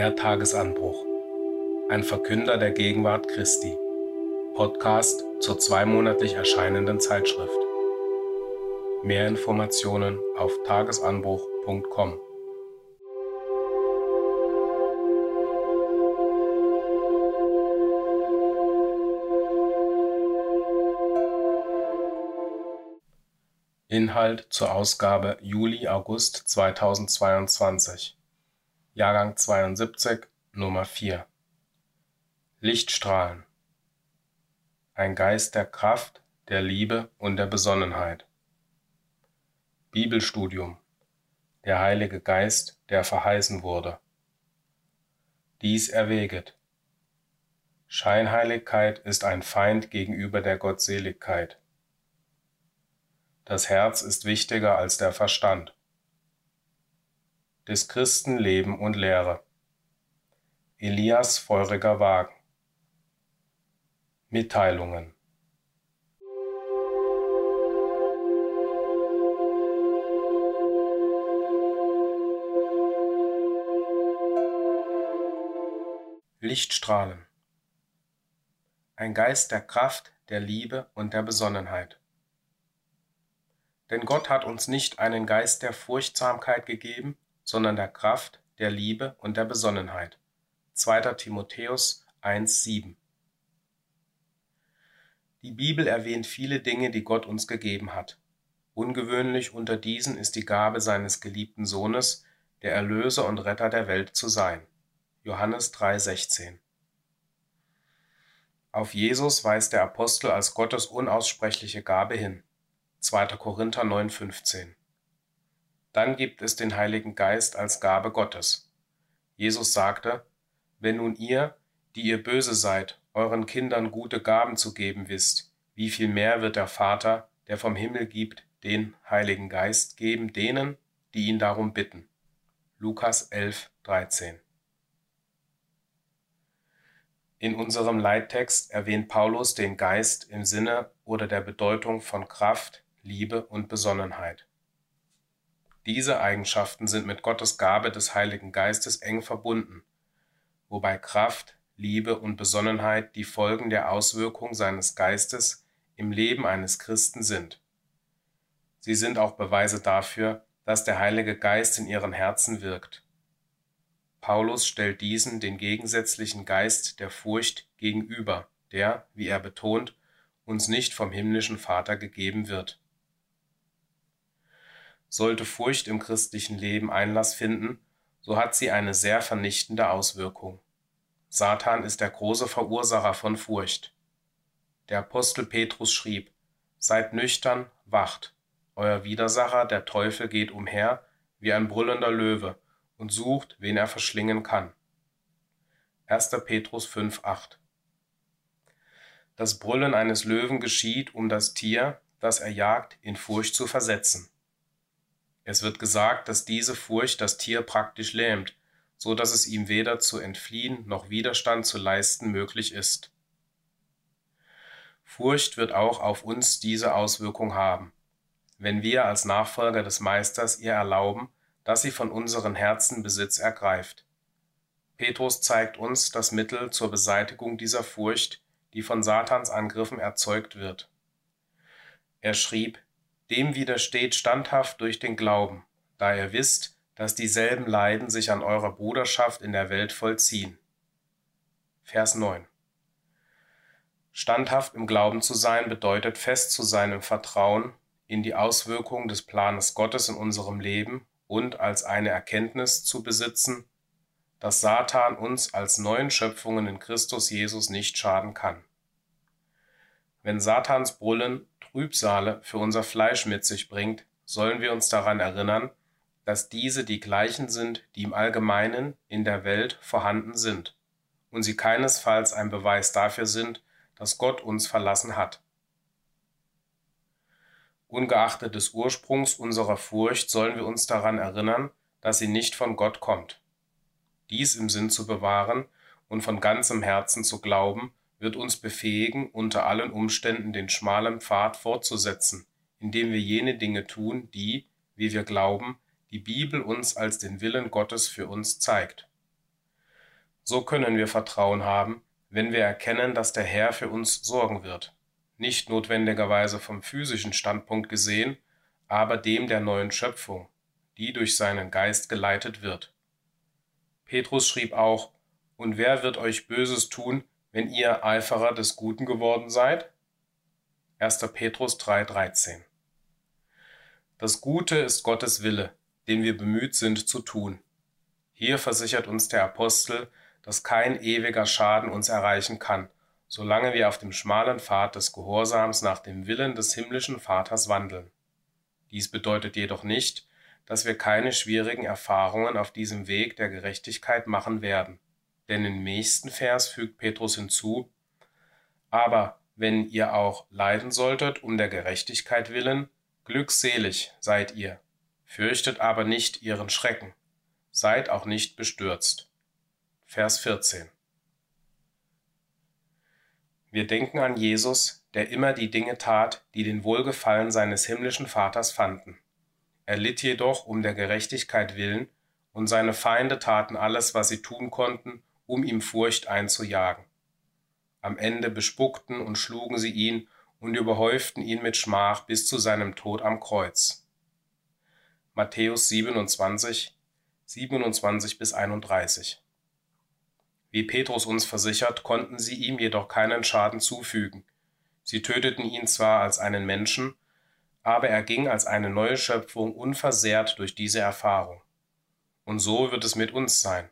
Der Tagesanbruch. Ein Verkünder der Gegenwart Christi. Podcast zur zweimonatlich erscheinenden Zeitschrift. Mehr Informationen auf tagesanbruch.com. Inhalt zur Ausgabe Juli-August 2022. Jahrgang 72, Nummer 4. Lichtstrahlen. Ein Geist der Kraft, der Liebe und der Besonnenheit. Bibelstudium. Der Heilige Geist, der verheißen wurde. Dies erwäget. Scheinheiligkeit ist ein Feind gegenüber der Gottseligkeit. Das Herz ist wichtiger als der Verstand. Des Christen Leben und Lehre. Elias feuriger Wagen. Mitteilungen. Lichtstrahlen. Ein Geist der Kraft, der Liebe und der Besonnenheit. Denn Gott hat uns nicht einen Geist der Furchtsamkeit gegeben, sondern der Kraft, der Liebe und der Besonnenheit. 2. Timotheus 1,7 Die Bibel erwähnt viele Dinge, die Gott uns gegeben hat. Ungewöhnlich unter diesen ist die Gabe seines geliebten Sohnes, der Erlöser und Retter der Welt zu sein. Johannes 3,16 Auf Jesus weist der Apostel als Gottes unaussprechliche Gabe hin. 2. Korinther 9,15. Dann gibt es den Heiligen Geist als Gabe Gottes. Jesus sagte, wenn nun ihr, die ihr böse seid, euren Kindern gute Gaben zu geben wisst, wie viel mehr wird der Vater, der vom Himmel gibt, den Heiligen Geist geben denen, die ihn darum bitten. Lukas 11, 13. In unserem Leittext erwähnt Paulus den Geist im Sinne oder der Bedeutung von Kraft, Liebe und Besonnenheit. Diese Eigenschaften sind mit Gottes Gabe des Heiligen Geistes eng verbunden, wobei Kraft, Liebe und Besonnenheit die Folgen der Auswirkung seines Geistes im Leben eines Christen sind. Sie sind auch Beweise dafür, dass der Heilige Geist in ihren Herzen wirkt. Paulus stellt diesen den gegensätzlichen Geist der Furcht gegenüber, der, wie er betont, uns nicht vom himmlischen Vater gegeben wird. Sollte Furcht im christlichen Leben Einlass finden, so hat sie eine sehr vernichtende Auswirkung. Satan ist der große Verursacher von Furcht. Der Apostel Petrus schrieb, Seid nüchtern, wacht. Euer Widersacher, der Teufel, geht umher wie ein brüllender Löwe und sucht, wen er verschlingen kann. 1. Petrus 5,8 Das Brüllen eines Löwen geschieht, um das Tier, das er jagt, in Furcht zu versetzen. Es wird gesagt, dass diese Furcht das Tier praktisch lähmt, so dass es ihm weder zu entfliehen noch Widerstand zu leisten möglich ist. Furcht wird auch auf uns diese Auswirkung haben, wenn wir als Nachfolger des Meisters ihr erlauben, dass sie von unseren Herzen Besitz ergreift. Petrus zeigt uns das Mittel zur Beseitigung dieser Furcht, die von Satans Angriffen erzeugt wird. Er schrieb, dem widersteht standhaft durch den Glauben, da ihr wisst, dass dieselben Leiden sich an eurer Bruderschaft in der Welt vollziehen. Vers 9. Standhaft im Glauben zu sein bedeutet fest zu sein im Vertrauen in die Auswirkungen des Planes Gottes in unserem Leben und als eine Erkenntnis zu besitzen, dass Satan uns als neuen Schöpfungen in Christus Jesus nicht schaden kann. Wenn Satans Brüllen Trübsale für unser Fleisch mit sich bringt, sollen wir uns daran erinnern, dass diese die gleichen sind, die im Allgemeinen in der Welt vorhanden sind, und sie keinesfalls ein Beweis dafür sind, dass Gott uns verlassen hat. Ungeachtet des Ursprungs unserer Furcht sollen wir uns daran erinnern, dass sie nicht von Gott kommt. Dies im Sinn zu bewahren und von ganzem Herzen zu glauben, wird uns befähigen, unter allen Umständen den schmalen Pfad fortzusetzen, indem wir jene Dinge tun, die, wie wir glauben, die Bibel uns als den Willen Gottes für uns zeigt. So können wir Vertrauen haben, wenn wir erkennen, dass der Herr für uns sorgen wird. Nicht notwendigerweise vom physischen Standpunkt gesehen, aber dem der neuen Schöpfung, die durch seinen Geist geleitet wird. Petrus schrieb auch, Und wer wird euch Böses tun, wenn ihr Eiferer des Guten geworden seid? 1. Petrus 3,13 Das Gute ist Gottes Wille, den wir bemüht sind zu tun. Hier versichert uns der Apostel, dass kein ewiger Schaden uns erreichen kann, solange wir auf dem schmalen Pfad des Gehorsams nach dem Willen des himmlischen Vaters wandeln. Dies bedeutet jedoch nicht, dass wir keine schwierigen Erfahrungen auf diesem Weg der Gerechtigkeit machen werden. Denn im nächsten Vers fügt Petrus hinzu, aber wenn ihr auch leiden solltet um der Gerechtigkeit willen, glückselig seid ihr, fürchtet aber nicht ihren Schrecken, seid auch nicht bestürzt. Vers 14. Wir denken an Jesus, der immer die Dinge tat, die den Wohlgefallen seines himmlischen Vaters fanden. Er litt jedoch um der Gerechtigkeit willen, und seine Feinde taten alles, was sie tun konnten, um ihm Furcht einzujagen. Am Ende bespuckten und schlugen sie ihn und überhäuften ihn mit Schmach bis zu seinem Tod am Kreuz. Matthäus 27, 27 bis 31. Wie Petrus uns versichert, konnten sie ihm jedoch keinen Schaden zufügen. Sie töteten ihn zwar als einen Menschen, aber er ging als eine neue Schöpfung unversehrt durch diese Erfahrung. Und so wird es mit uns sein.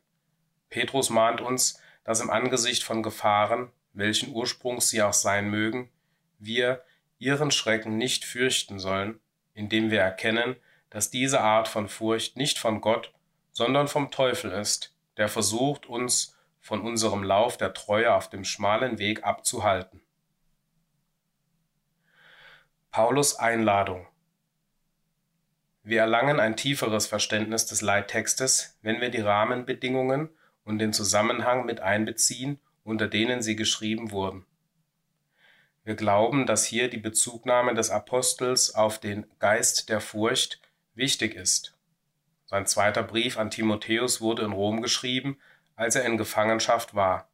Petrus mahnt uns, dass im Angesicht von Gefahren, welchen Ursprungs sie auch sein mögen, wir ihren Schrecken nicht fürchten sollen, indem wir erkennen, dass diese Art von Furcht nicht von Gott, sondern vom Teufel ist, der versucht, uns von unserem Lauf der Treue auf dem schmalen Weg abzuhalten. Paulus Einladung Wir erlangen ein tieferes Verständnis des Leittextes, wenn wir die Rahmenbedingungen und den Zusammenhang mit einbeziehen, unter denen sie geschrieben wurden. Wir glauben, dass hier die Bezugnahme des Apostels auf den Geist der Furcht wichtig ist. Sein zweiter Brief an Timotheus wurde in Rom geschrieben, als er in Gefangenschaft war.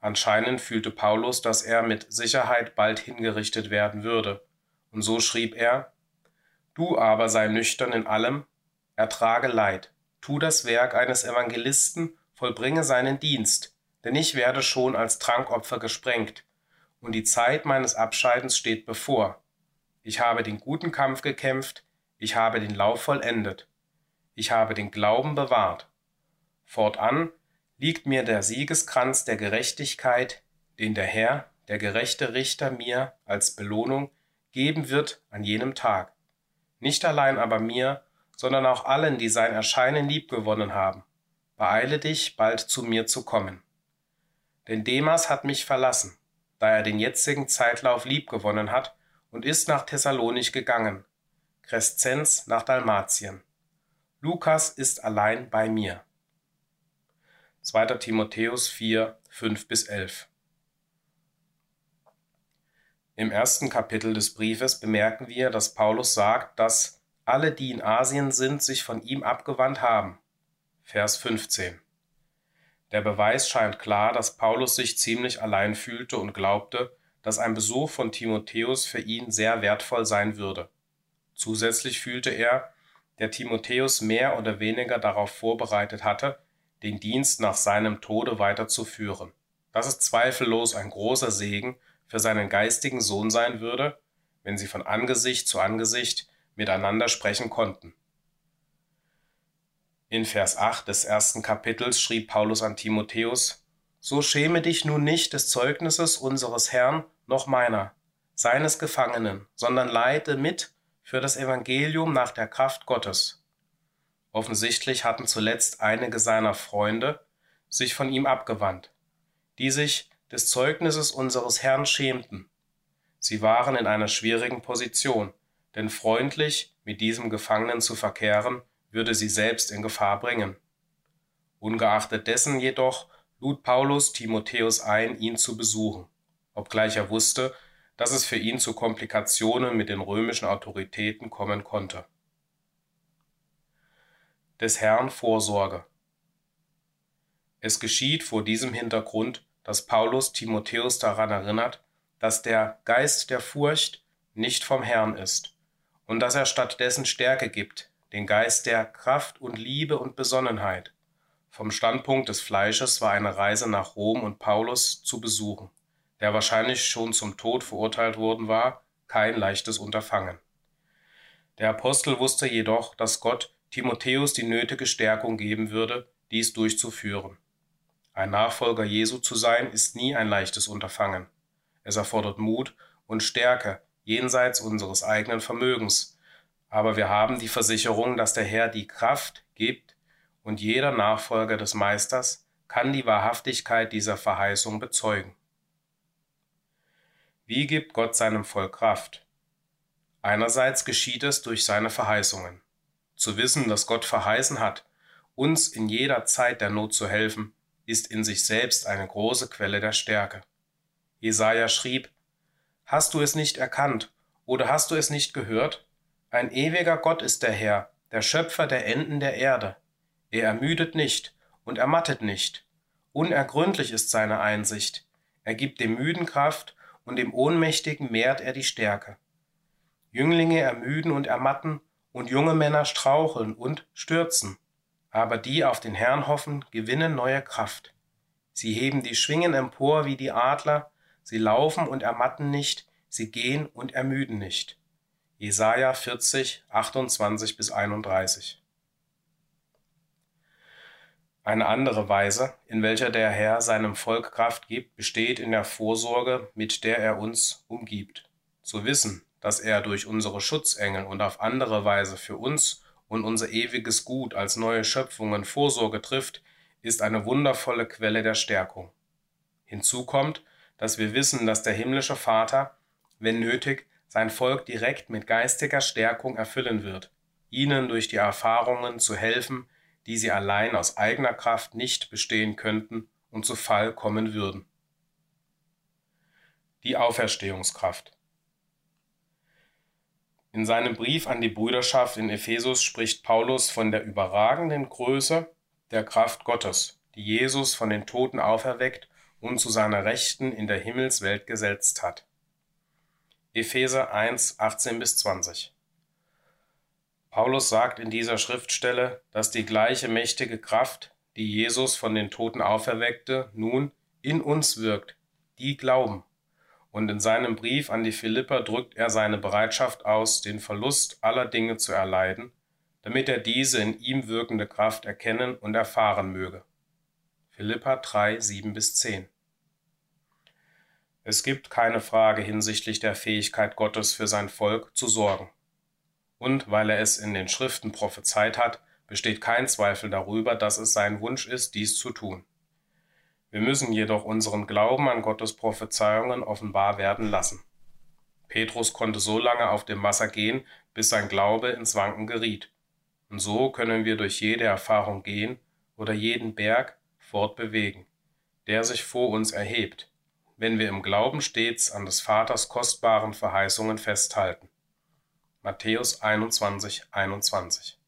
Anscheinend fühlte Paulus, dass er mit Sicherheit bald hingerichtet werden würde, und so schrieb er Du aber sei nüchtern in allem, ertrage Leid, tu das Werk eines Evangelisten, vollbringe seinen Dienst, denn ich werde schon als Trankopfer gesprengt, und die Zeit meines Abscheidens steht bevor. Ich habe den guten Kampf gekämpft, ich habe den Lauf vollendet, ich habe den Glauben bewahrt. Fortan liegt mir der Siegeskranz der Gerechtigkeit, den der Herr, der gerechte Richter, mir als Belohnung geben wird an jenem Tag. Nicht allein aber mir, sondern auch allen, die sein Erscheinen liebgewonnen haben. Beeile dich, bald zu mir zu kommen. Denn Demas hat mich verlassen, da er den jetzigen Zeitlauf liebgewonnen hat und ist nach Thessalonich gegangen, Crescenz nach Dalmatien. Lukas ist allein bei mir. 2. Timotheus 4, 5 bis 11. Im ersten Kapitel des Briefes bemerken wir, dass Paulus sagt, dass alle, die in Asien sind, sich von ihm abgewandt haben. Vers 15. Der Beweis scheint klar, dass Paulus sich ziemlich allein fühlte und glaubte, dass ein Besuch von Timotheus für ihn sehr wertvoll sein würde. Zusätzlich fühlte er, der Timotheus mehr oder weniger darauf vorbereitet hatte, den Dienst nach seinem Tode weiterzuführen. Das ist zweifellos ein großer Segen für seinen geistigen Sohn sein würde, wenn sie von Angesicht zu Angesicht miteinander sprechen konnten. In Vers 8 des ersten Kapitels schrieb Paulus an Timotheus, So schäme dich nun nicht des Zeugnisses unseres Herrn noch meiner, seines Gefangenen, sondern leide mit für das Evangelium nach der Kraft Gottes Offensichtlich hatten zuletzt einige seiner Freunde sich von ihm abgewandt, die sich des Zeugnisses unseres Herrn schämten. Sie waren in einer schwierigen Position, denn freundlich mit diesem Gefangenen zu verkehren, würde sie selbst in Gefahr bringen. Ungeachtet dessen jedoch lud Paulus Timotheus ein, ihn zu besuchen, obgleich er wusste, dass es für ihn zu Komplikationen mit den römischen Autoritäten kommen konnte des Herrn Vorsorge. Es geschieht vor diesem Hintergrund, dass Paulus Timotheus daran erinnert, dass der Geist der Furcht nicht vom Herrn ist und dass er stattdessen Stärke gibt, den Geist der Kraft und Liebe und Besonnenheit. Vom Standpunkt des Fleisches war eine Reise nach Rom und Paulus zu besuchen, der wahrscheinlich schon zum Tod verurteilt worden war, kein leichtes Unterfangen. Der Apostel wusste jedoch, dass Gott Timotheus die nötige Stärkung geben würde, dies durchzuführen. Ein Nachfolger Jesu zu sein, ist nie ein leichtes Unterfangen. Es erfordert Mut und Stärke jenseits unseres eigenen Vermögens, aber wir haben die Versicherung, dass der Herr die Kraft gibt, und jeder Nachfolger des Meisters kann die Wahrhaftigkeit dieser Verheißung bezeugen. Wie gibt Gott seinem Volk Kraft? Einerseits geschieht es durch seine Verheißungen. Zu wissen, dass Gott verheißen hat, uns in jeder Zeit der Not zu helfen, ist in sich selbst eine große Quelle der Stärke. Jesaja schrieb: Hast du es nicht erkannt oder hast du es nicht gehört? Ein ewiger Gott ist der Herr, der Schöpfer der Enden der Erde. Er ermüdet nicht und ermattet nicht. Unergründlich ist seine Einsicht. Er gibt dem Müden Kraft und dem Ohnmächtigen mehrt er die Stärke. Jünglinge ermüden und ermatten und junge Männer straucheln und stürzen. Aber die auf den Herrn hoffen, gewinnen neue Kraft. Sie heben die Schwingen empor wie die Adler, sie laufen und ermatten nicht, sie gehen und ermüden nicht. Jesaja 40, 28 bis 31. Eine andere Weise, in welcher der Herr seinem Volk Kraft gibt, besteht in der Vorsorge, mit der er uns umgibt. Zu wissen, dass er durch unsere Schutzengel und auf andere Weise für uns und unser ewiges Gut als neue Schöpfungen Vorsorge trifft, ist eine wundervolle Quelle der Stärkung. Hinzu kommt, dass wir wissen, dass der himmlische Vater, wenn nötig, sein Volk direkt mit geistiger Stärkung erfüllen wird, ihnen durch die Erfahrungen zu helfen, die sie allein aus eigener Kraft nicht bestehen könnten und zu Fall kommen würden. Die Auferstehungskraft. In seinem Brief an die Brüderschaft in Ephesus spricht Paulus von der überragenden Größe der Kraft Gottes, die Jesus von den Toten auferweckt und zu seiner Rechten in der Himmelswelt gesetzt hat. Epheser 1, 18 bis 20. Paulus sagt in dieser Schriftstelle, dass die gleiche mächtige Kraft, die Jesus von den Toten auferweckte, nun in uns wirkt, die glauben. Und in seinem Brief an die Philipper drückt er seine Bereitschaft aus, den Verlust aller Dinge zu erleiden, damit er diese in ihm wirkende Kraft erkennen und erfahren möge. Philippa 3, 7 bis 10. Es gibt keine Frage hinsichtlich der Fähigkeit Gottes für sein Volk zu sorgen. Und weil er es in den Schriften prophezeit hat, besteht kein Zweifel darüber, dass es sein Wunsch ist, dies zu tun. Wir müssen jedoch unseren Glauben an Gottes Prophezeiungen offenbar werden lassen. Petrus konnte so lange auf dem Wasser gehen, bis sein Glaube ins Wanken geriet. Und so können wir durch jede Erfahrung gehen oder jeden Berg fortbewegen, der sich vor uns erhebt, wenn wir im Glauben stets an des Vaters kostbaren Verheißungen festhalten. Matthäus 21, 21.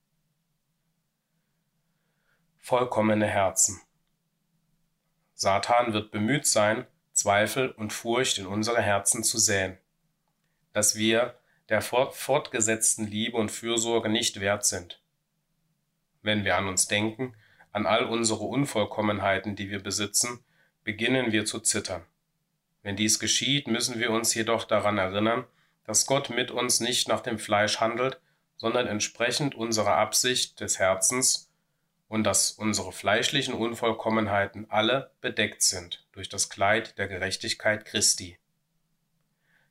Vollkommene Herzen. Satan wird bemüht sein, Zweifel und Furcht in unsere Herzen zu säen, dass wir der fortgesetzten Liebe und Fürsorge nicht wert sind. Wenn wir an uns denken, an all unsere Unvollkommenheiten, die wir besitzen, beginnen wir zu zittern. Wenn dies geschieht, müssen wir uns jedoch daran erinnern, dass Gott mit uns nicht nach dem Fleisch handelt, sondern entsprechend unserer Absicht des Herzens und dass unsere fleischlichen Unvollkommenheiten alle bedeckt sind durch das Kleid der Gerechtigkeit Christi.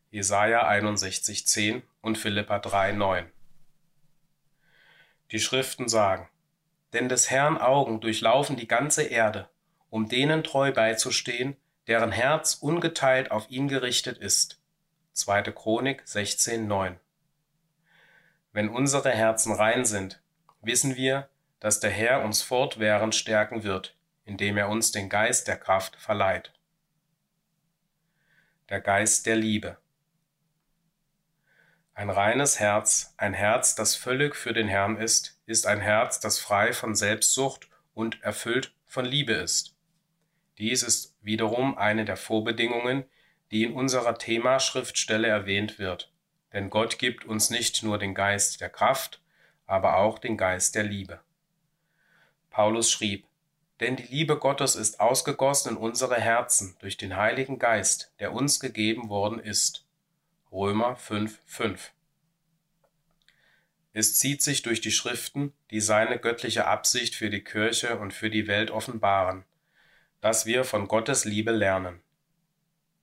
Jesaja 61,10 und Philippa 3,9 Die Schriften sagen, denn des Herrn Augen durchlaufen die ganze Erde, um denen treu beizustehen, deren Herz ungeteilt auf ihn gerichtet ist. 2. Chronik 16,9 Wenn unsere Herzen rein sind, wissen wir, dass der Herr uns fortwährend stärken wird, indem er uns den Geist der Kraft verleiht. Der Geist der Liebe. Ein reines Herz, ein Herz, das völlig für den Herrn ist, ist ein Herz, das frei von Selbstsucht und erfüllt von Liebe ist. Dies ist wiederum eine der Vorbedingungen, die in unserer Themaschriftstelle erwähnt wird. Denn Gott gibt uns nicht nur den Geist der Kraft, aber auch den Geist der Liebe. Paulus schrieb, denn die Liebe Gottes ist ausgegossen in unsere Herzen durch den Heiligen Geist, der uns gegeben worden ist. Römer 5, 5. Es zieht sich durch die Schriften, die seine göttliche Absicht für die Kirche und für die Welt offenbaren, dass wir von Gottes Liebe lernen.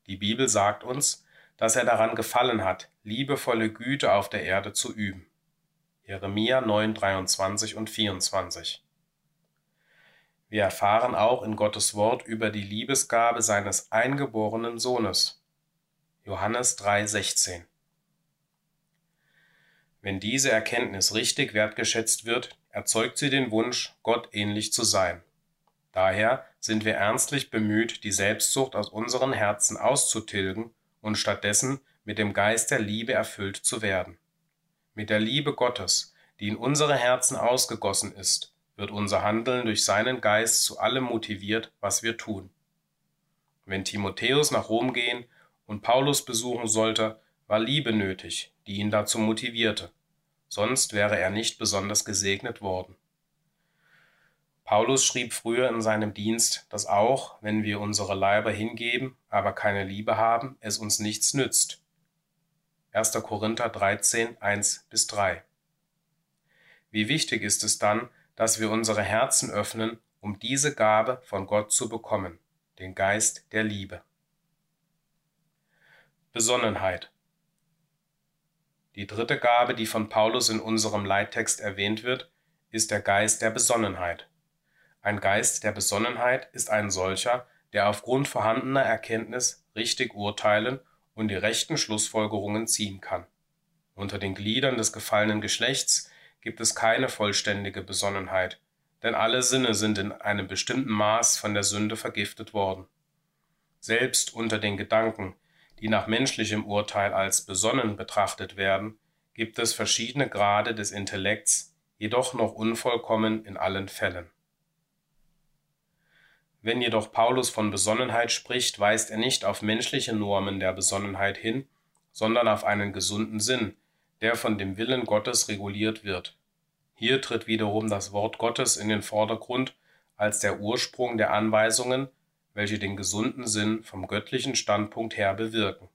Die Bibel sagt uns, dass er daran gefallen hat, liebevolle Güte auf der Erde zu üben. Jeremia 9, 23 und 24. Wir erfahren auch in Gottes Wort über die Liebesgabe seines eingeborenen Sohnes. Johannes 3, 16. Wenn diese Erkenntnis richtig wertgeschätzt wird, erzeugt sie den Wunsch, Gott ähnlich zu sein. Daher sind wir ernstlich bemüht, die Selbstsucht aus unseren Herzen auszutilgen und stattdessen mit dem Geist der Liebe erfüllt zu werden. Mit der Liebe Gottes, die in unsere Herzen ausgegossen ist, wird unser Handeln durch seinen Geist zu allem motiviert, was wir tun. Wenn Timotheus nach Rom gehen und Paulus besuchen sollte, war Liebe nötig, die ihn dazu motivierte, sonst wäre er nicht besonders gesegnet worden. Paulus schrieb früher in seinem Dienst, dass auch, wenn wir unsere Leiber hingeben, aber keine Liebe haben, es uns nichts nützt. 1. Korinther 13, 1 bis 3. Wie wichtig ist es dann, dass wir unsere Herzen öffnen, um diese Gabe von Gott zu bekommen, den Geist der Liebe. Besonnenheit. Die dritte Gabe, die von Paulus in unserem Leittext erwähnt wird, ist der Geist der Besonnenheit. Ein Geist der Besonnenheit ist ein solcher, der aufgrund vorhandener Erkenntnis richtig urteilen und die rechten Schlussfolgerungen ziehen kann. Unter den Gliedern des gefallenen Geschlechts gibt es keine vollständige Besonnenheit, denn alle Sinne sind in einem bestimmten Maß von der Sünde vergiftet worden. Selbst unter den Gedanken, die nach menschlichem Urteil als besonnen betrachtet werden, gibt es verschiedene Grade des Intellekts, jedoch noch unvollkommen in allen Fällen. Wenn jedoch Paulus von Besonnenheit spricht, weist er nicht auf menschliche Normen der Besonnenheit hin, sondern auf einen gesunden Sinn, der von dem Willen Gottes reguliert wird. Hier tritt wiederum das Wort Gottes in den Vordergrund als der Ursprung der Anweisungen, welche den gesunden Sinn vom göttlichen Standpunkt her bewirken.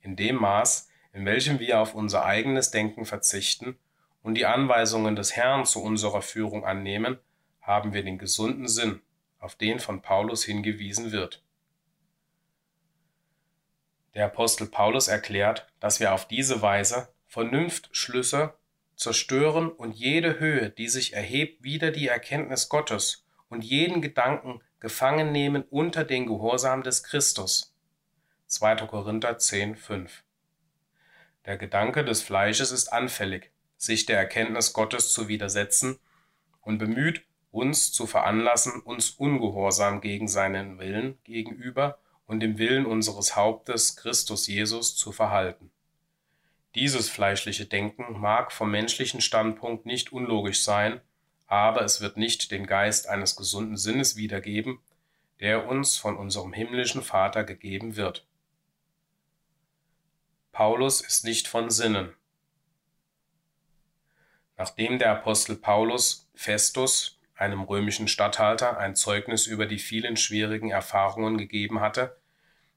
In dem Maß, in welchem wir auf unser eigenes Denken verzichten und die Anweisungen des Herrn zu unserer Führung annehmen, haben wir den gesunden Sinn, auf den von Paulus hingewiesen wird. Der Apostel Paulus erklärt, dass wir auf diese Weise Vernunftschlüsse zerstören und jede Höhe, die sich erhebt, wieder die Erkenntnis Gottes und jeden Gedanken gefangen nehmen unter den Gehorsam des Christus. 2. Korinther 10, 5. Der Gedanke des Fleisches ist anfällig, sich der Erkenntnis Gottes zu widersetzen und bemüht, uns zu veranlassen, uns ungehorsam gegen seinen Willen gegenüber und dem Willen unseres Hauptes Christus Jesus zu verhalten. Dieses fleischliche Denken mag vom menschlichen Standpunkt nicht unlogisch sein, aber es wird nicht den Geist eines gesunden Sinnes wiedergeben, der uns von unserem himmlischen Vater gegeben wird. Paulus ist nicht von Sinnen. Nachdem der Apostel Paulus Festus einem römischen Statthalter, ein Zeugnis über die vielen schwierigen Erfahrungen gegeben hatte,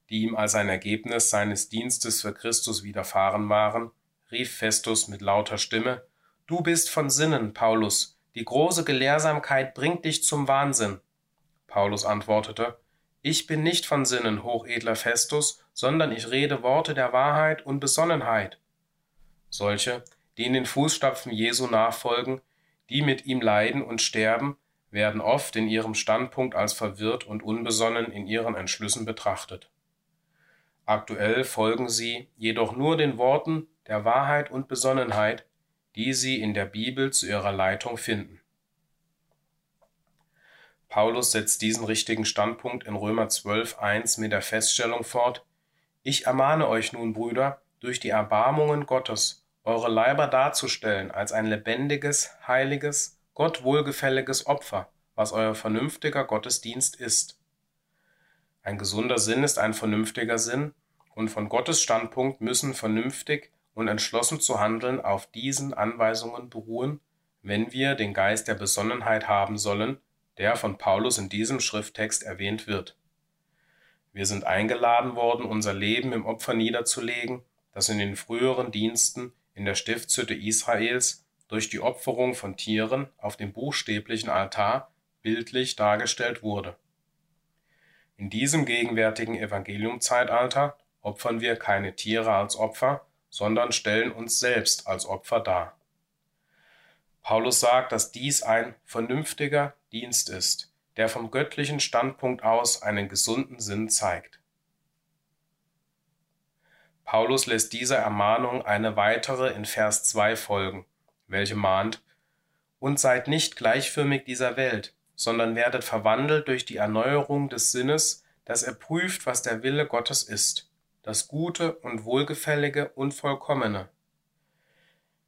die ihm als ein Ergebnis seines Dienstes für Christus widerfahren waren, rief Festus mit lauter Stimme Du bist von Sinnen, Paulus, die große Gelehrsamkeit bringt dich zum Wahnsinn. Paulus antwortete Ich bin nicht von Sinnen, hochedler Festus, sondern ich rede Worte der Wahrheit und Besonnenheit. Solche, die in den Fußstapfen Jesu nachfolgen, die mit ihm leiden und sterben, werden oft in ihrem Standpunkt als verwirrt und unbesonnen in ihren Entschlüssen betrachtet. Aktuell folgen sie jedoch nur den Worten der Wahrheit und Besonnenheit, die sie in der Bibel zu ihrer Leitung finden. Paulus setzt diesen richtigen Standpunkt in Römer 12.1 mit der Feststellung fort, Ich ermahne euch nun, Brüder, durch die Erbarmungen Gottes eure Leiber darzustellen als ein lebendiges, heiliges, Gott wohlgefälliges Opfer, was euer vernünftiger Gottesdienst ist. Ein gesunder Sinn ist ein vernünftiger Sinn, und von Gottes Standpunkt müssen vernünftig und entschlossen zu handeln auf diesen Anweisungen beruhen, wenn wir den Geist der Besonnenheit haben sollen, der von Paulus in diesem Schrifttext erwähnt wird. Wir sind eingeladen worden, unser Leben im Opfer niederzulegen, das in den früheren Diensten in der Stiftshütte Israels durch die Opferung von Tieren auf dem buchstäblichen Altar bildlich dargestellt wurde. In diesem gegenwärtigen Evangeliumzeitalter opfern wir keine Tiere als Opfer, sondern stellen uns selbst als Opfer dar. Paulus sagt, dass dies ein vernünftiger Dienst ist, der vom göttlichen Standpunkt aus einen gesunden Sinn zeigt. Paulus lässt dieser Ermahnung eine weitere in Vers 2 folgen, welche mahnt, und seid nicht gleichförmig dieser Welt, sondern werdet verwandelt durch die Erneuerung des Sinnes, dass er prüft, was der Wille Gottes ist, das Gute und Wohlgefällige und Vollkommene.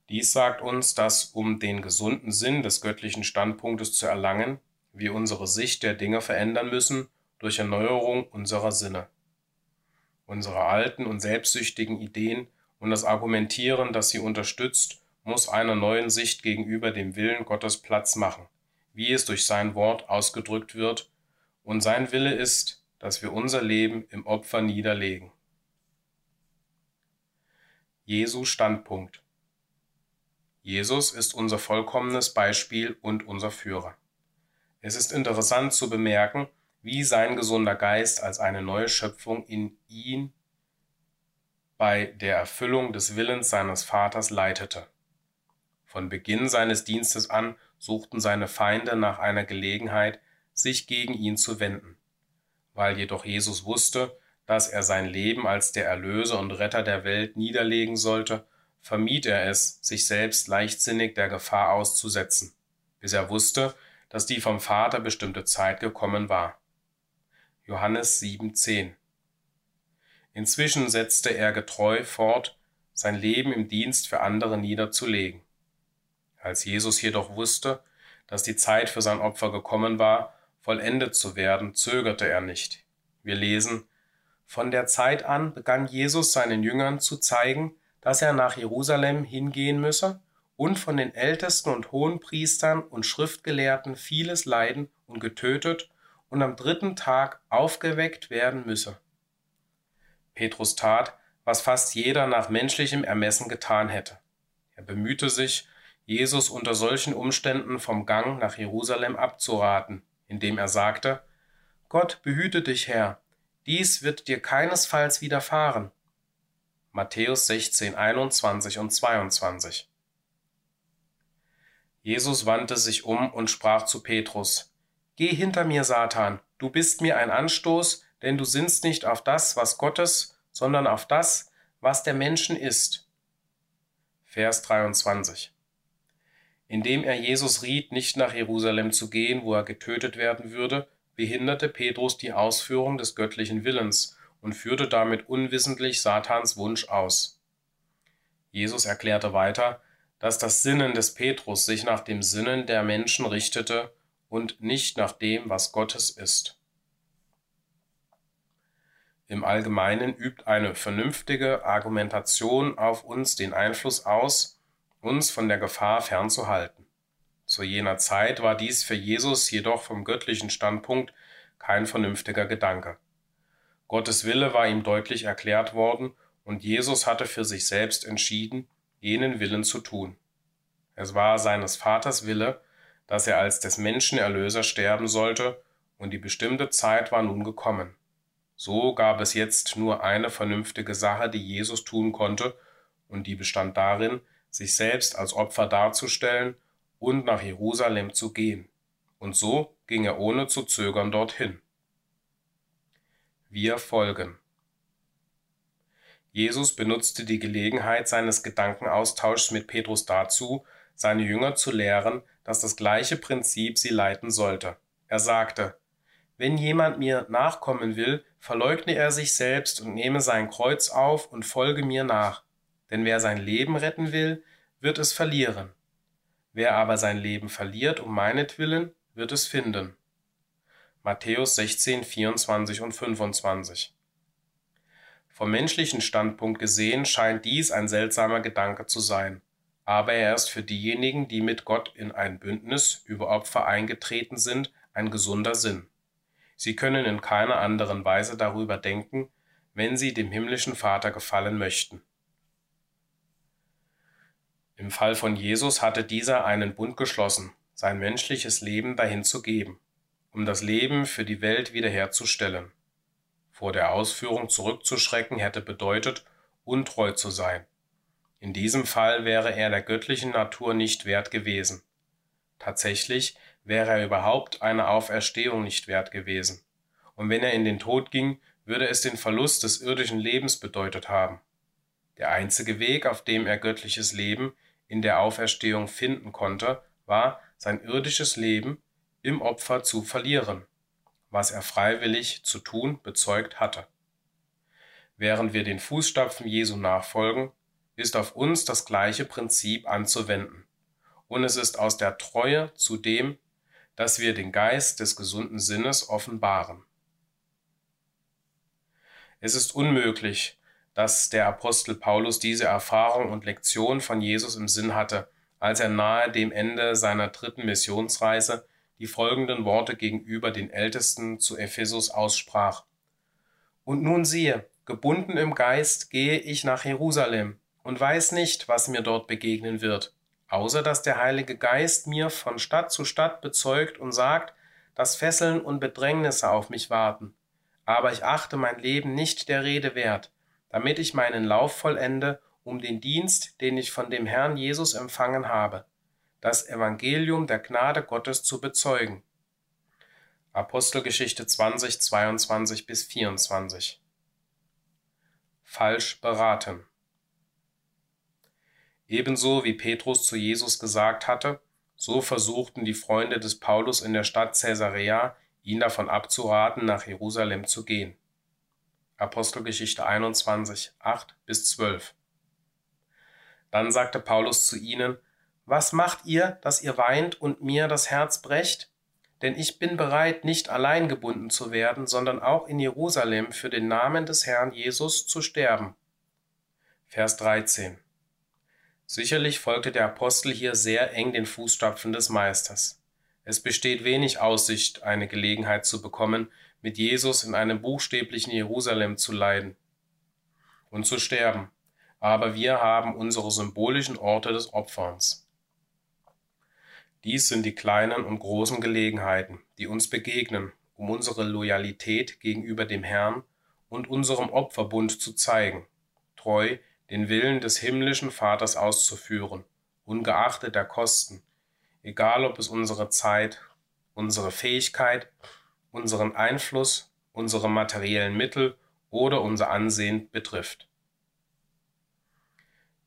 Dies sagt uns, dass um den gesunden Sinn des göttlichen Standpunktes zu erlangen, wir unsere Sicht der Dinge verändern müssen durch Erneuerung unserer Sinne. Unsere alten und selbstsüchtigen Ideen und das Argumentieren, das sie unterstützt, muss einer neuen Sicht gegenüber dem Willen Gottes Platz machen, wie es durch sein Wort ausgedrückt wird, und sein Wille ist, dass wir unser Leben im Opfer niederlegen. Jesu Standpunkt Jesus ist unser vollkommenes Beispiel und unser Führer. Es ist interessant zu bemerken, wie sein gesunder Geist als eine neue Schöpfung in ihn bei der Erfüllung des Willens seines Vaters leitete. Von Beginn seines Dienstes an suchten seine Feinde nach einer Gelegenheit, sich gegen ihn zu wenden. Weil jedoch Jesus wusste, dass er sein Leben als der Erlöser und Retter der Welt niederlegen sollte, vermied er es, sich selbst leichtsinnig der Gefahr auszusetzen, bis er wusste, dass die vom Vater bestimmte Zeit gekommen war. Johannes 7,10 Inzwischen setzte er getreu fort, sein Leben im Dienst für andere niederzulegen. Als Jesus jedoch wusste, dass die Zeit für sein Opfer gekommen war, vollendet zu werden, zögerte er nicht. Wir lesen, von der Zeit an begann Jesus seinen Jüngern zu zeigen, dass er nach Jerusalem hingehen müsse und von den Ältesten und Hohenpriestern und Schriftgelehrten vieles leiden und getötet und am dritten Tag aufgeweckt werden müsse. Petrus tat, was fast jeder nach menschlichem Ermessen getan hätte. Er bemühte sich, Jesus unter solchen Umständen vom Gang nach Jerusalem abzuraten, indem er sagte, Gott behüte dich, Herr, dies wird dir keinesfalls widerfahren. Matthäus 16, 21 und 22. Jesus wandte sich um und sprach zu Petrus, Geh hinter mir, Satan, du bist mir ein Anstoß, denn du sinnst nicht auf das, was Gottes, sondern auf das, was der Menschen ist. Vers 23. Indem er Jesus riet, nicht nach Jerusalem zu gehen, wo er getötet werden würde, behinderte Petrus die Ausführung des göttlichen Willens und führte damit unwissentlich Satans Wunsch aus. Jesus erklärte weiter, dass das Sinnen des Petrus sich nach dem Sinnen der Menschen richtete und nicht nach dem, was Gottes ist. Im Allgemeinen übt eine vernünftige Argumentation auf uns den Einfluss aus, uns von der Gefahr fernzuhalten. Zu jener Zeit war dies für Jesus jedoch vom göttlichen Standpunkt kein vernünftiger Gedanke. Gottes Wille war ihm deutlich erklärt worden, und Jesus hatte für sich selbst entschieden, jenen Willen zu tun. Es war seines Vaters Wille, dass er als des Menschen Erlöser sterben sollte, und die bestimmte Zeit war nun gekommen. So gab es jetzt nur eine vernünftige Sache, die Jesus tun konnte, und die bestand darin, sich selbst als Opfer darzustellen und nach Jerusalem zu gehen. Und so ging er ohne zu zögern dorthin. Wir folgen. Jesus benutzte die Gelegenheit seines Gedankenaustauschs mit Petrus dazu, seine Jünger zu lehren, dass das gleiche Prinzip sie leiten sollte. Er sagte, wenn jemand mir nachkommen will, verleugne er sich selbst und nehme sein Kreuz auf und folge mir nach. Denn wer sein Leben retten will, wird es verlieren. Wer aber sein Leben verliert um meinetwillen, wird es finden. Matthäus 16, 24 und 25. Vom menschlichen Standpunkt gesehen scheint dies ein seltsamer Gedanke zu sein, aber er ist für diejenigen, die mit Gott in ein Bündnis über Opfer eingetreten sind, ein gesunder Sinn. Sie können in keiner anderen Weise darüber denken, wenn sie dem himmlischen Vater gefallen möchten. Im Fall von Jesus hatte dieser einen Bund geschlossen, sein menschliches Leben dahin zu geben, um das Leben für die Welt wiederherzustellen. Vor der Ausführung zurückzuschrecken hätte bedeutet, untreu zu sein. In diesem Fall wäre er der göttlichen Natur nicht wert gewesen. Tatsächlich wäre er überhaupt eine Auferstehung nicht wert gewesen. Und wenn er in den Tod ging, würde es den Verlust des irdischen Lebens bedeutet haben. Der einzige Weg, auf dem er göttliches Leben in der Auferstehung finden konnte, war, sein irdisches Leben im Opfer zu verlieren was er freiwillig zu tun bezeugt hatte. Während wir den Fußstapfen Jesu nachfolgen, ist auf uns das gleiche Prinzip anzuwenden. Und es ist aus der Treue zu dem, dass wir den Geist des gesunden Sinnes offenbaren. Es ist unmöglich, dass der Apostel Paulus diese Erfahrung und Lektion von Jesus im Sinn hatte, als er nahe dem Ende seiner dritten Missionsreise die folgenden Worte gegenüber den Ältesten zu Ephesus aussprach. Und nun siehe, gebunden im Geist gehe ich nach Jerusalem und weiß nicht, was mir dort begegnen wird, außer dass der Heilige Geist mir von Stadt zu Stadt bezeugt und sagt, dass Fesseln und Bedrängnisse auf mich warten. Aber ich achte mein Leben nicht der Rede wert, damit ich meinen Lauf vollende, um den Dienst, den ich von dem Herrn Jesus empfangen habe das Evangelium der Gnade Gottes zu bezeugen. Apostelgeschichte 20, 22 bis 24. Falsch beraten. Ebenso wie Petrus zu Jesus gesagt hatte, so versuchten die Freunde des Paulus in der Stadt Caesarea, ihn davon abzuraten, nach Jerusalem zu gehen. Apostelgeschichte 21, 8 bis 12. Dann sagte Paulus zu ihnen, was macht ihr, dass ihr weint und mir das Herz brecht? Denn ich bin bereit, nicht allein gebunden zu werden, sondern auch in Jerusalem für den Namen des Herrn Jesus zu sterben. Vers 13. Sicherlich folgte der Apostel hier sehr eng den Fußstapfen des Meisters. Es besteht wenig Aussicht, eine Gelegenheit zu bekommen, mit Jesus in einem buchstäblichen Jerusalem zu leiden und zu sterben. Aber wir haben unsere symbolischen Orte des Opferns. Dies sind die kleinen und großen Gelegenheiten, die uns begegnen, um unsere Loyalität gegenüber dem Herrn und unserem Opferbund zu zeigen, treu den Willen des himmlischen Vaters auszuführen, ungeachtet der Kosten, egal ob es unsere Zeit, unsere Fähigkeit, unseren Einfluss, unsere materiellen Mittel oder unser Ansehen betrifft.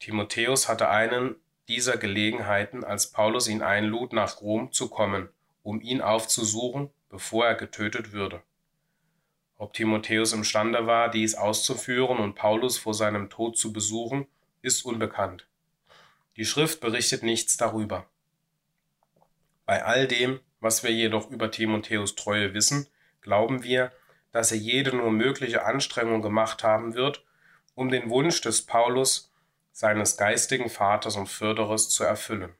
Timotheus hatte einen dieser Gelegenheiten, als Paulus ihn einlud, nach Rom zu kommen, um ihn aufzusuchen, bevor er getötet würde. Ob Timotheus imstande war, dies auszuführen und Paulus vor seinem Tod zu besuchen, ist unbekannt. Die Schrift berichtet nichts darüber. Bei all dem, was wir jedoch über Timotheus Treue wissen, glauben wir, dass er jede nur mögliche Anstrengung gemacht haben wird, um den Wunsch des Paulus seines geistigen Vaters und Förderers zu erfüllen.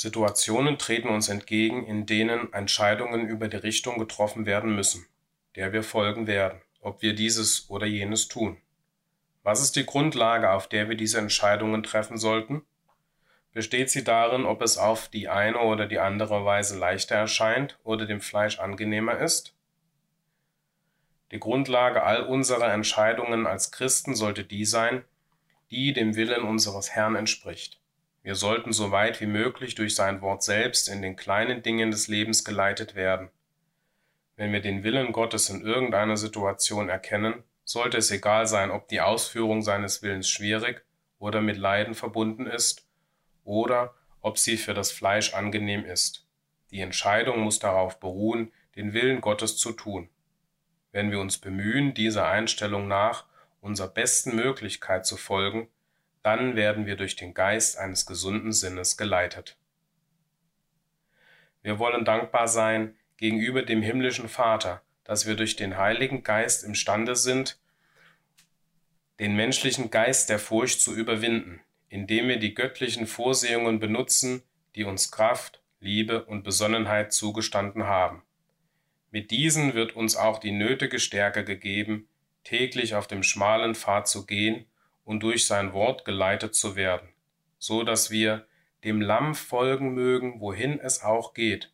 Situationen treten uns entgegen, in denen Entscheidungen über die Richtung getroffen werden müssen, der wir folgen werden, ob wir dieses oder jenes tun. Was ist die Grundlage, auf der wir diese Entscheidungen treffen sollten? Besteht sie darin, ob es auf die eine oder die andere Weise leichter erscheint oder dem Fleisch angenehmer ist? Die Grundlage all unserer Entscheidungen als Christen sollte die sein, die dem Willen unseres Herrn entspricht. Wir sollten so weit wie möglich durch sein Wort selbst in den kleinen Dingen des Lebens geleitet werden. Wenn wir den Willen Gottes in irgendeiner Situation erkennen, sollte es egal sein, ob die Ausführung seines Willens schwierig oder mit Leiden verbunden ist oder ob sie für das Fleisch angenehm ist. Die Entscheidung muss darauf beruhen, den Willen Gottes zu tun wenn wir uns bemühen, dieser Einstellung nach unserer besten Möglichkeit zu folgen, dann werden wir durch den Geist eines gesunden Sinnes geleitet. Wir wollen dankbar sein gegenüber dem himmlischen Vater, dass wir durch den Heiligen Geist imstande sind, den menschlichen Geist der Furcht zu überwinden, indem wir die göttlichen Vorsehungen benutzen, die uns Kraft, Liebe und Besonnenheit zugestanden haben. Mit diesen wird uns auch die nötige Stärke gegeben, täglich auf dem schmalen Pfad zu gehen und durch sein Wort geleitet zu werden, so dass wir dem Lamm folgen mögen, wohin es auch geht.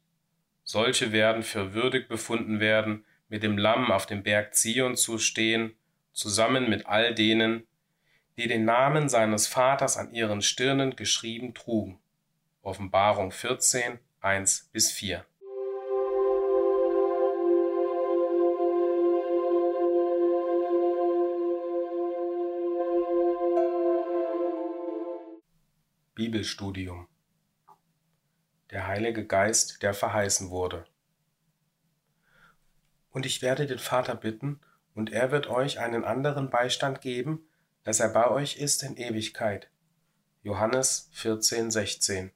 Solche werden für würdig befunden werden, mit dem Lamm auf dem Berg Zion zu stehen, zusammen mit all denen, die den Namen seines Vaters an ihren Stirnen geschrieben trugen. Offenbarung 14, 1 bis 4. Bibelstudium Der Heilige Geist, der verheißen wurde. Und ich werde den Vater bitten, und er wird euch einen anderen Beistand geben, dass er bei euch ist in Ewigkeit. Johannes 14, 16.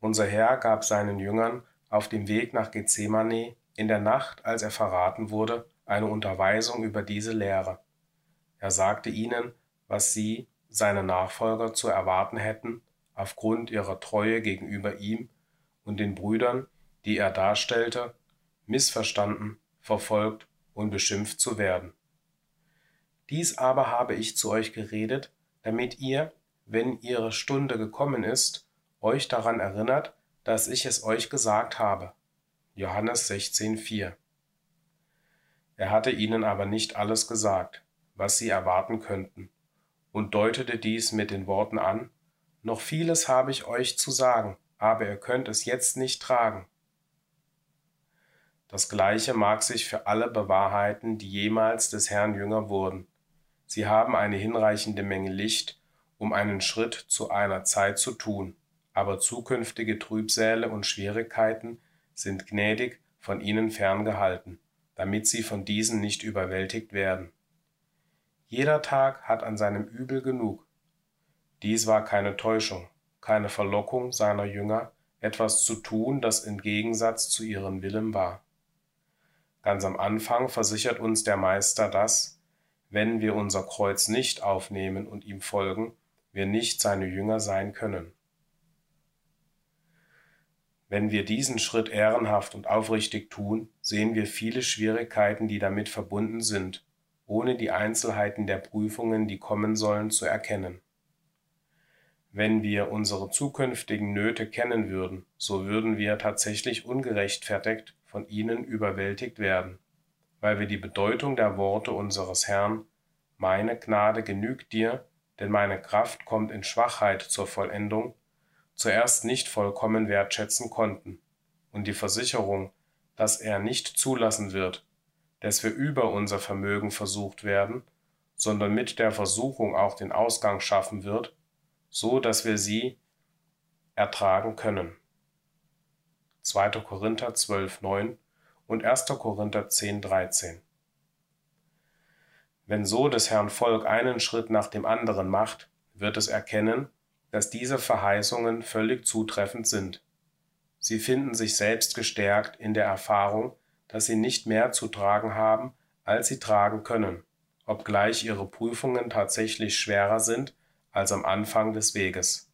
Unser Herr gab seinen Jüngern auf dem Weg nach Gethsemane in der Nacht, als er verraten wurde, eine Unterweisung über diese Lehre. Er sagte ihnen, was sie seine Nachfolger zu erwarten hätten, aufgrund ihrer Treue gegenüber ihm und den Brüdern, die er darstellte, missverstanden, verfolgt und beschimpft zu werden. Dies aber habe ich zu euch geredet, damit ihr, wenn ihre Stunde gekommen ist, euch daran erinnert, dass ich es euch gesagt habe. Johannes 16,4 Er hatte ihnen aber nicht alles gesagt, was sie erwarten könnten und deutete dies mit den Worten an, Noch vieles habe ich euch zu sagen, aber ihr könnt es jetzt nicht tragen. Das gleiche mag sich für alle bewahrheiten, die jemals des Herrn Jünger wurden. Sie haben eine hinreichende Menge Licht, um einen Schritt zu einer Zeit zu tun, aber zukünftige Trübsäle und Schwierigkeiten sind gnädig von ihnen ferngehalten, damit sie von diesen nicht überwältigt werden. Jeder Tag hat an seinem Übel genug. Dies war keine Täuschung, keine Verlockung seiner Jünger, etwas zu tun, das im Gegensatz zu ihrem Willen war. Ganz am Anfang versichert uns der Meister, dass, wenn wir unser Kreuz nicht aufnehmen und ihm folgen, wir nicht seine Jünger sein können. Wenn wir diesen Schritt ehrenhaft und aufrichtig tun, sehen wir viele Schwierigkeiten, die damit verbunden sind, ohne die Einzelheiten der Prüfungen, die kommen sollen, zu erkennen. Wenn wir unsere zukünftigen Nöte kennen würden, so würden wir tatsächlich ungerechtfertigt von ihnen überwältigt werden, weil wir die Bedeutung der Worte unseres Herrn Meine Gnade genügt dir, denn meine Kraft kommt in Schwachheit zur Vollendung, zuerst nicht vollkommen wertschätzen konnten, und die Versicherung, dass er nicht zulassen wird, dass wir über unser Vermögen versucht werden, sondern mit der Versuchung auch den Ausgang schaffen wird, so dass wir sie ertragen können. 2. Korinther 12, 9 und 1. Korinther 10, 13. Wenn so des Herrn Volk einen Schritt nach dem anderen macht, wird es erkennen, dass diese Verheißungen völlig zutreffend sind. Sie finden sich selbst gestärkt in der Erfahrung, dass sie nicht mehr zu tragen haben, als sie tragen können, obgleich ihre Prüfungen tatsächlich schwerer sind als am Anfang des Weges.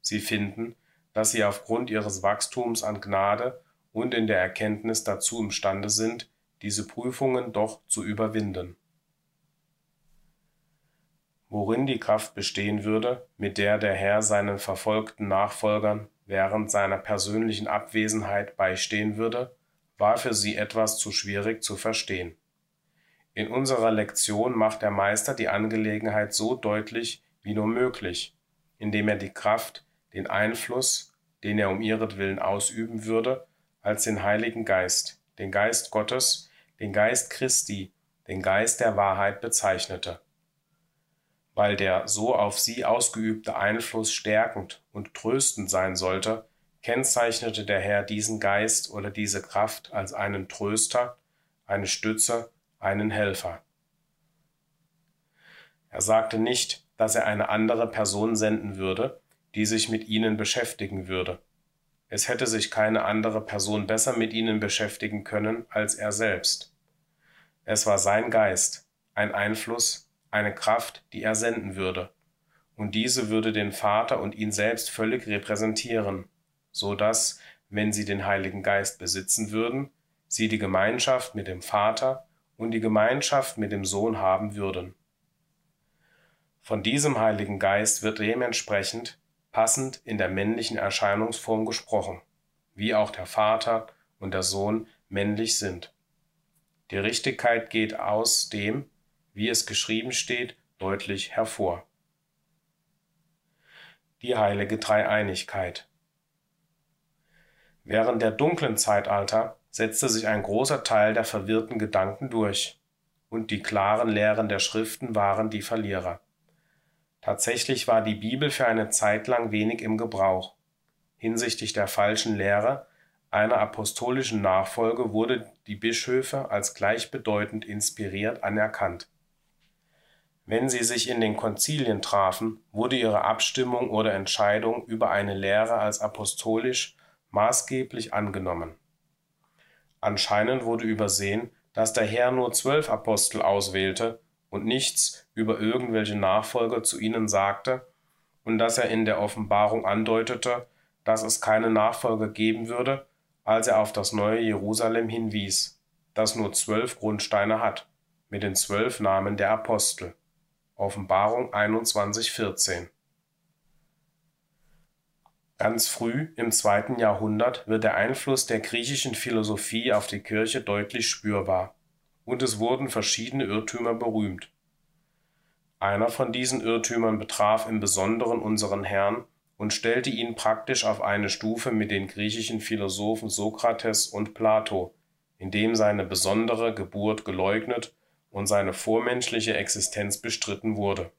Sie finden, dass sie aufgrund ihres Wachstums an Gnade und in der Erkenntnis dazu imstande sind, diese Prüfungen doch zu überwinden. Worin die Kraft bestehen würde, mit der der Herr seinen verfolgten Nachfolgern während seiner persönlichen Abwesenheit beistehen würde, war für sie etwas zu schwierig zu verstehen. In unserer Lektion macht der Meister die Angelegenheit so deutlich wie nur möglich, indem er die Kraft, den Einfluss, den er um ihretwillen ausüben würde, als den Heiligen Geist, den Geist Gottes, den Geist Christi, den Geist der Wahrheit bezeichnete. Weil der so auf sie ausgeübte Einfluss stärkend und tröstend sein sollte, kennzeichnete der Herr diesen Geist oder diese Kraft als einen Tröster, eine Stütze, einen Helfer. Er sagte nicht, dass er eine andere Person senden würde, die sich mit ihnen beschäftigen würde. Es hätte sich keine andere Person besser mit ihnen beschäftigen können als er selbst. Es war sein Geist, ein Einfluss, eine Kraft, die er senden würde, und diese würde den Vater und ihn selbst völlig repräsentieren, so dass, wenn sie den Heiligen Geist besitzen würden, sie die Gemeinschaft mit dem Vater und die Gemeinschaft mit dem Sohn haben würden. Von diesem Heiligen Geist wird dementsprechend passend in der männlichen Erscheinungsform gesprochen, wie auch der Vater und der Sohn männlich sind. Die Richtigkeit geht aus dem, wie es geschrieben steht, deutlich hervor. Die heilige Dreieinigkeit. Während der dunklen Zeitalter setzte sich ein großer Teil der verwirrten Gedanken durch, und die klaren Lehren der Schriften waren die Verlierer. Tatsächlich war die Bibel für eine Zeit lang wenig im Gebrauch. Hinsichtlich der falschen Lehre einer apostolischen Nachfolge wurde die Bischöfe als gleichbedeutend inspiriert anerkannt. Wenn sie sich in den Konzilien trafen, wurde ihre Abstimmung oder Entscheidung über eine Lehre als apostolisch maßgeblich angenommen. Anscheinend wurde übersehen, dass der Herr nur zwölf Apostel auswählte und nichts über irgendwelche Nachfolger zu ihnen sagte und dass er in der Offenbarung andeutete, dass es keine Nachfolger geben würde, als er auf das neue Jerusalem hinwies, das nur zwölf Grundsteine hat, mit den zwölf Namen der Apostel. Offenbarung 21,14 Ganz früh im zweiten Jahrhundert wird der Einfluss der griechischen Philosophie auf die Kirche deutlich spürbar und es wurden verschiedene Irrtümer berühmt. Einer von diesen Irrtümern betraf im Besonderen unseren Herrn und stellte ihn praktisch auf eine Stufe mit den griechischen Philosophen Sokrates und Plato, indem seine besondere Geburt geleugnet und seine vormenschliche Existenz bestritten wurde.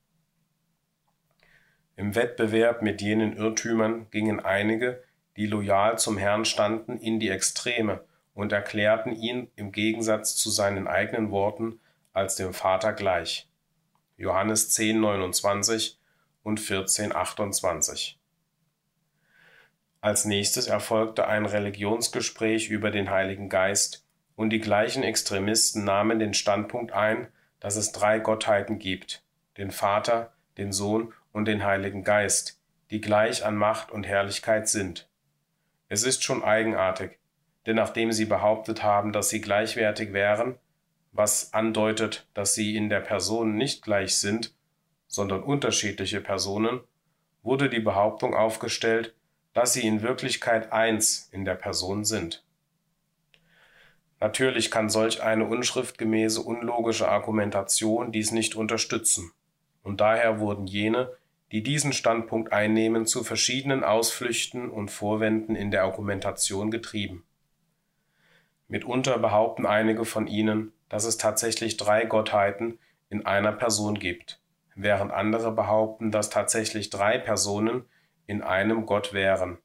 Im Wettbewerb mit jenen Irrtümern gingen einige, die loyal zum Herrn standen, in die Extreme und erklärten ihn im Gegensatz zu seinen eigenen Worten als dem Vater gleich. Johannes 10, 29 und 14, 28. Als nächstes erfolgte ein Religionsgespräch über den Heiligen Geist, und die gleichen Extremisten nahmen den Standpunkt ein, dass es drei Gottheiten gibt, den Vater, den Sohn und den Heiligen Geist, die gleich an Macht und Herrlichkeit sind. Es ist schon eigenartig, denn nachdem sie behauptet haben, dass sie gleichwertig wären, was andeutet, dass sie in der Person nicht gleich sind, sondern unterschiedliche Personen, wurde die Behauptung aufgestellt, dass sie in Wirklichkeit eins in der Person sind. Natürlich kann solch eine unschriftgemäße, unlogische Argumentation dies nicht unterstützen, und daher wurden jene, die diesen Standpunkt einnehmen, zu verschiedenen Ausflüchten und Vorwänden in der Argumentation getrieben. Mitunter behaupten einige von ihnen, dass es tatsächlich drei Gottheiten in einer Person gibt, während andere behaupten, dass tatsächlich drei Personen in einem Gott wären.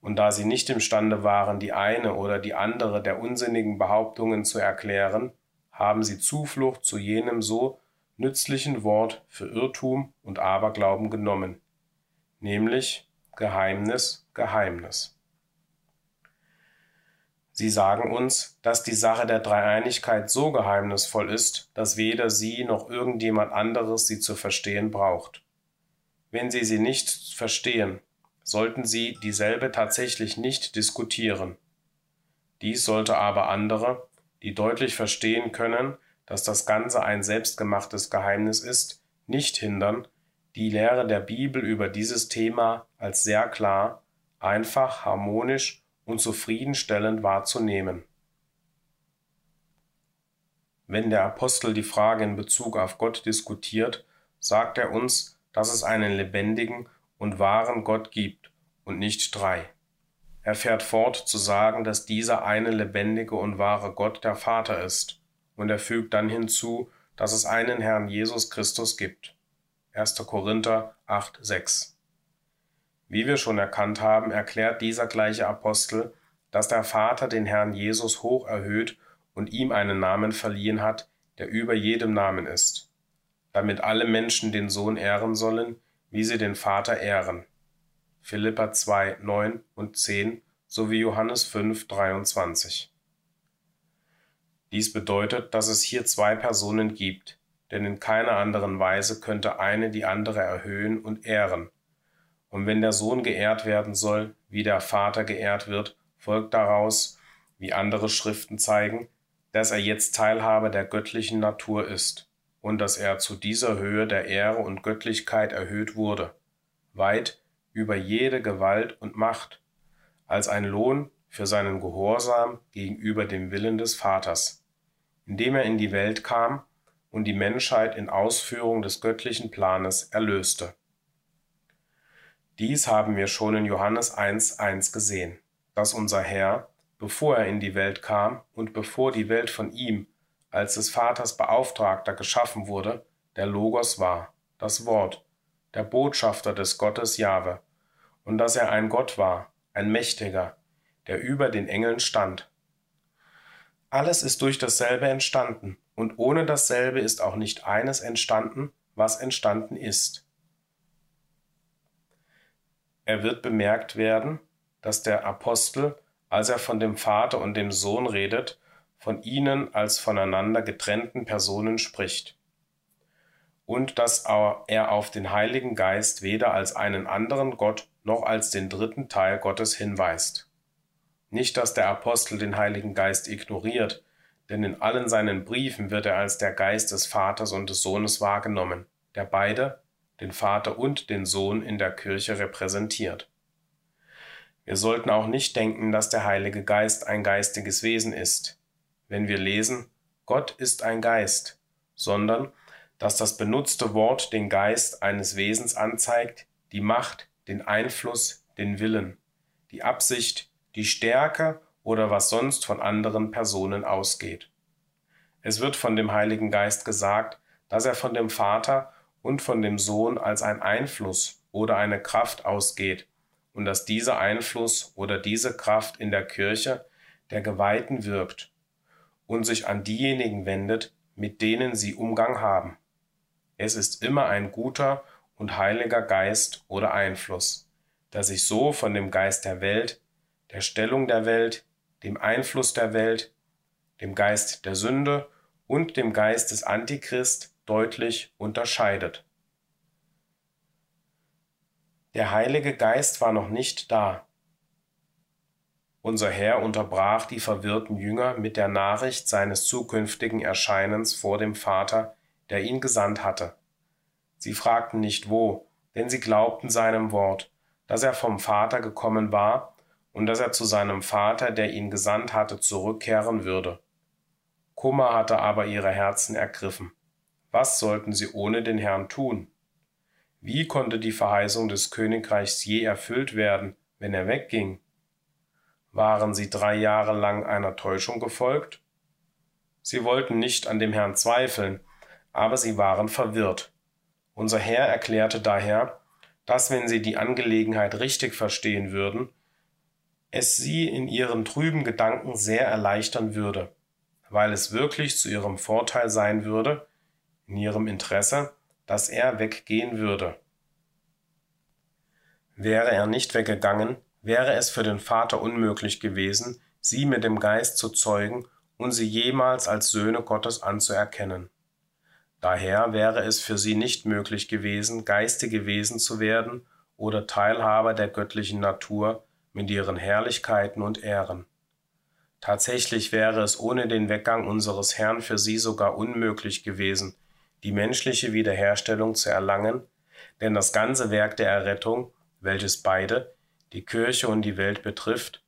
Und da sie nicht imstande waren, die eine oder die andere der unsinnigen Behauptungen zu erklären, haben sie Zuflucht zu jenem so nützlichen Wort für Irrtum und Aberglauben genommen, nämlich Geheimnis, Geheimnis. Sie sagen uns, dass die Sache der Dreieinigkeit so geheimnisvoll ist, dass weder Sie noch irgendjemand anderes sie zu verstehen braucht. Wenn Sie sie nicht verstehen, sollten Sie dieselbe tatsächlich nicht diskutieren. Dies sollte aber andere, die deutlich verstehen können, dass das Ganze ein selbstgemachtes Geheimnis ist, nicht hindern, die Lehre der Bibel über dieses Thema als sehr klar, einfach, harmonisch und zufriedenstellend wahrzunehmen. Wenn der Apostel die Frage in Bezug auf Gott diskutiert, sagt er uns, dass es einen lebendigen und wahren Gott gibt und nicht drei. Er fährt fort zu sagen, dass dieser eine lebendige und wahre Gott der Vater ist, und er fügt dann hinzu, dass es einen Herrn Jesus Christus gibt. 1. Korinther 8, 6. Wie wir schon erkannt haben, erklärt dieser gleiche Apostel, dass der Vater den Herrn Jesus hoch erhöht und ihm einen Namen verliehen hat, der über jedem Namen ist. damit alle Menschen den Sohn ehren sollen, wie sie den Vater ehren. Philippa 2, 9 und 10 sowie Johannes 5, 23. Dies bedeutet, dass es hier zwei Personen gibt, denn in keiner anderen Weise könnte eine die andere erhöhen und ehren. Und wenn der Sohn geehrt werden soll, wie der Vater geehrt wird, folgt daraus, wie andere Schriften zeigen, dass er jetzt Teilhabe der göttlichen Natur ist und dass er zu dieser Höhe der Ehre und Göttlichkeit erhöht wurde, weit über jede Gewalt und Macht, als ein Lohn für seinen Gehorsam gegenüber dem Willen des Vaters, indem er in die Welt kam und die Menschheit in Ausführung des göttlichen Planes erlöste. Dies haben wir schon in Johannes 1.1 gesehen, dass unser Herr, bevor er in die Welt kam und bevor die Welt von ihm als des Vaters Beauftragter geschaffen wurde, der Logos war, das Wort, der Botschafter des Gottes Jahwe, und dass er ein Gott war, ein Mächtiger, der über den Engeln stand. Alles ist durch dasselbe entstanden, und ohne dasselbe ist auch nicht eines entstanden, was entstanden ist. Er wird bemerkt werden, dass der Apostel, als er von dem Vater und dem Sohn redet, von ihnen als voneinander getrennten Personen spricht und dass er auf den Heiligen Geist weder als einen anderen Gott noch als den dritten Teil Gottes hinweist. Nicht, dass der Apostel den Heiligen Geist ignoriert, denn in allen seinen Briefen wird er als der Geist des Vaters und des Sohnes wahrgenommen, der beide, den Vater und den Sohn in der Kirche repräsentiert. Wir sollten auch nicht denken, dass der Heilige Geist ein geistiges Wesen ist, wenn wir lesen, Gott ist ein Geist, sondern dass das benutzte Wort den Geist eines Wesens anzeigt, die Macht, den Einfluss, den Willen, die Absicht, die Stärke oder was sonst von anderen Personen ausgeht. Es wird von dem Heiligen Geist gesagt, dass er von dem Vater und von dem Sohn als ein Einfluss oder eine Kraft ausgeht und dass dieser Einfluss oder diese Kraft in der Kirche der Geweihten wirkt und sich an diejenigen wendet, mit denen sie Umgang haben. Es ist immer ein guter und heiliger Geist oder Einfluss, der sich so von dem Geist der Welt, der Stellung der Welt, dem Einfluss der Welt, dem Geist der Sünde und dem Geist des Antichrist deutlich unterscheidet. Der Heilige Geist war noch nicht da, unser Herr unterbrach die verwirrten Jünger mit der Nachricht seines zukünftigen Erscheinens vor dem Vater, der ihn gesandt hatte. Sie fragten nicht wo, denn sie glaubten seinem Wort, dass er vom Vater gekommen war und dass er zu seinem Vater, der ihn gesandt hatte, zurückkehren würde. Kummer hatte aber ihre Herzen ergriffen. Was sollten sie ohne den Herrn tun? Wie konnte die Verheißung des Königreichs je erfüllt werden, wenn er wegging? Waren sie drei Jahre lang einer Täuschung gefolgt? Sie wollten nicht an dem Herrn zweifeln, aber sie waren verwirrt. Unser Herr erklärte daher, dass wenn sie die Angelegenheit richtig verstehen würden, es sie in ihren trüben Gedanken sehr erleichtern würde, weil es wirklich zu ihrem Vorteil sein würde, in ihrem Interesse, dass er weggehen würde. Wäre er nicht weggegangen, wäre es für den Vater unmöglich gewesen, sie mit dem Geist zu zeugen und sie jemals als Söhne Gottes anzuerkennen. Daher wäre es für sie nicht möglich gewesen, geistige Wesen zu werden oder Teilhaber der göttlichen Natur mit ihren Herrlichkeiten und Ehren. Tatsächlich wäre es ohne den Weggang unseres Herrn für sie sogar unmöglich gewesen, die menschliche Wiederherstellung zu erlangen, denn das ganze Werk der Errettung, welches beide, die Kirche und die Welt betrifft,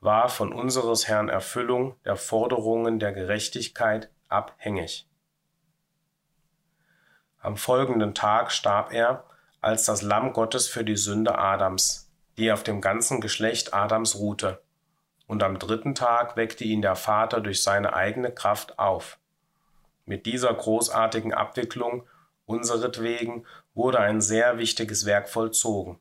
war von unseres Herrn Erfüllung der Forderungen der Gerechtigkeit abhängig. Am folgenden Tag starb er als das Lamm Gottes für die Sünde Adams, die auf dem ganzen Geschlecht Adams ruhte. Und am dritten Tag weckte ihn der Vater durch seine eigene Kraft auf. Mit dieser großartigen Abwicklung unseretwegen wurde ein sehr wichtiges Werk vollzogen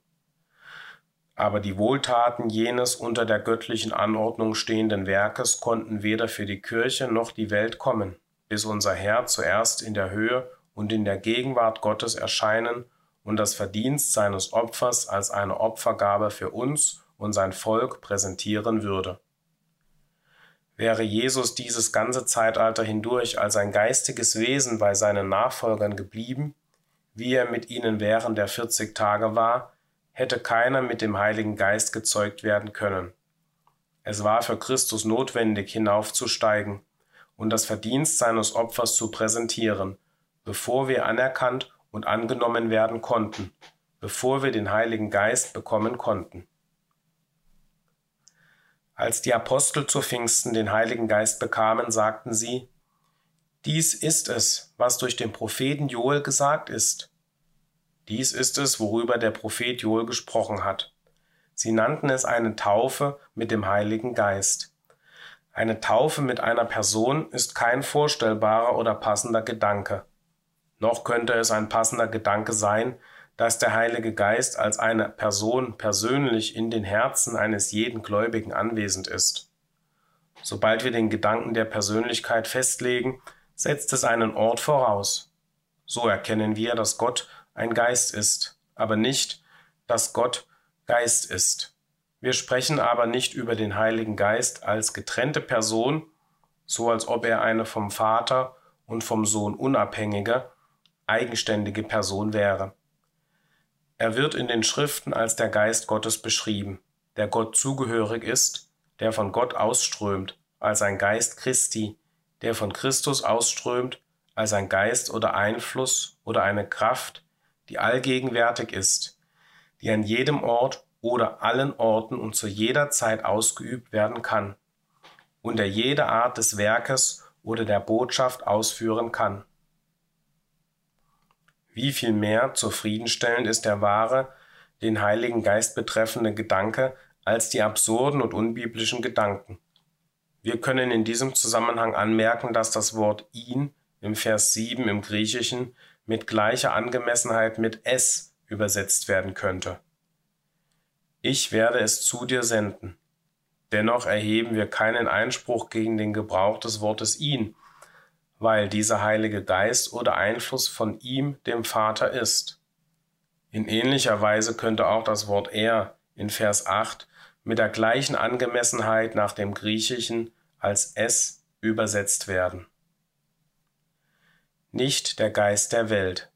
aber die Wohltaten jenes unter der göttlichen Anordnung stehenden Werkes konnten weder für die Kirche noch die Welt kommen, bis unser Herr zuerst in der Höhe und in der Gegenwart Gottes erscheinen und das Verdienst seines Opfers als eine Opfergabe für uns und sein Volk präsentieren würde. Wäre Jesus dieses ganze Zeitalter hindurch als ein geistiges Wesen bei seinen Nachfolgern geblieben, wie er mit ihnen während der 40 Tage war, hätte keiner mit dem Heiligen Geist gezeugt werden können. Es war für Christus notwendig, hinaufzusteigen und das Verdienst seines Opfers zu präsentieren, bevor wir anerkannt und angenommen werden konnten, bevor wir den Heiligen Geist bekommen konnten. Als die Apostel zu Pfingsten den Heiligen Geist bekamen, sagten sie, Dies ist es, was durch den Propheten Joel gesagt ist. Dies ist es, worüber der Prophet Joel gesprochen hat. Sie nannten es eine Taufe mit dem Heiligen Geist. Eine Taufe mit einer Person ist kein vorstellbarer oder passender Gedanke. Noch könnte es ein passender Gedanke sein, dass der Heilige Geist als eine Person persönlich in den Herzen eines jeden Gläubigen anwesend ist. Sobald wir den Gedanken der Persönlichkeit festlegen, setzt es einen Ort voraus. So erkennen wir, dass Gott ein Geist ist, aber nicht, dass Gott Geist ist. Wir sprechen aber nicht über den Heiligen Geist als getrennte Person, so als ob er eine vom Vater und vom Sohn unabhängige, eigenständige Person wäre. Er wird in den Schriften als der Geist Gottes beschrieben, der Gott zugehörig ist, der von Gott ausströmt, als ein Geist Christi, der von Christus ausströmt, als ein Geist oder Einfluss oder eine Kraft, die allgegenwärtig ist, die an jedem Ort oder allen Orten und zu jeder Zeit ausgeübt werden kann, und der jede Art des Werkes oder der Botschaft ausführen kann. Wie viel mehr zufriedenstellend ist der wahre, den Heiligen Geist betreffende Gedanke als die absurden und unbiblischen Gedanken. Wir können in diesem Zusammenhang anmerken, dass das Wort ihn im Vers 7 im Griechischen mit gleicher Angemessenheit mit es übersetzt werden könnte. Ich werde es zu dir senden. Dennoch erheben wir keinen Einspruch gegen den Gebrauch des Wortes ihn, weil dieser Heilige Geist oder Einfluss von ihm, dem Vater, ist. In ähnlicher Weise könnte auch das Wort er in Vers 8 mit der gleichen Angemessenheit nach dem Griechischen als es übersetzt werden. Nicht der Geist der Welt.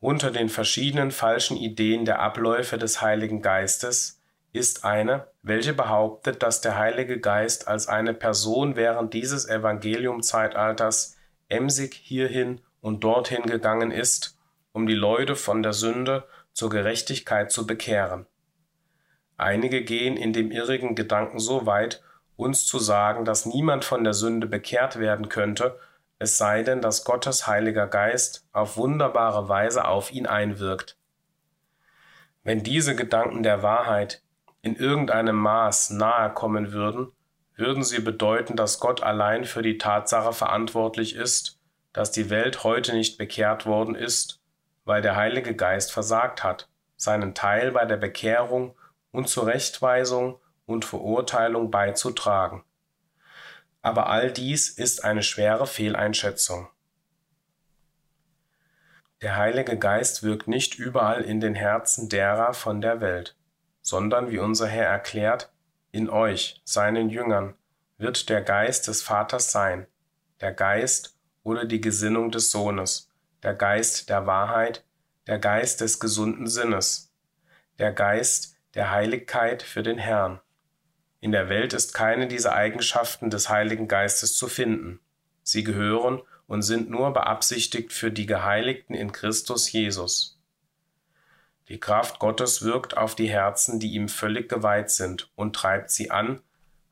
Unter den verschiedenen falschen Ideen der Abläufe des Heiligen Geistes ist eine, welche behauptet, dass der Heilige Geist als eine Person während dieses Evangeliumzeitalters emsig hierhin und dorthin gegangen ist, um die Leute von der Sünde zur Gerechtigkeit zu bekehren. Einige gehen in dem irrigen Gedanken so weit, uns zu sagen, dass niemand von der Sünde bekehrt werden könnte, es sei denn, dass Gottes Heiliger Geist auf wunderbare Weise auf ihn einwirkt. Wenn diese Gedanken der Wahrheit in irgendeinem Maß nahe kommen würden, würden sie bedeuten, dass Gott allein für die Tatsache verantwortlich ist, dass die Welt heute nicht bekehrt worden ist, weil der Heilige Geist versagt hat, seinen Teil bei der Bekehrung und Zurechtweisung und Verurteilung beizutragen. Aber all dies ist eine schwere Fehleinschätzung. Der Heilige Geist wirkt nicht überall in den Herzen derer von der Welt sondern, wie unser Herr erklärt, in euch, seinen Jüngern, wird der Geist des Vaters sein, der Geist oder die Gesinnung des Sohnes, der Geist der Wahrheit, der Geist des gesunden Sinnes, der Geist der Heiligkeit für den Herrn. In der Welt ist keine dieser Eigenschaften des Heiligen Geistes zu finden. Sie gehören und sind nur beabsichtigt für die Geheiligten in Christus Jesus. Die Kraft Gottes wirkt auf die Herzen, die ihm völlig geweiht sind, und treibt sie an,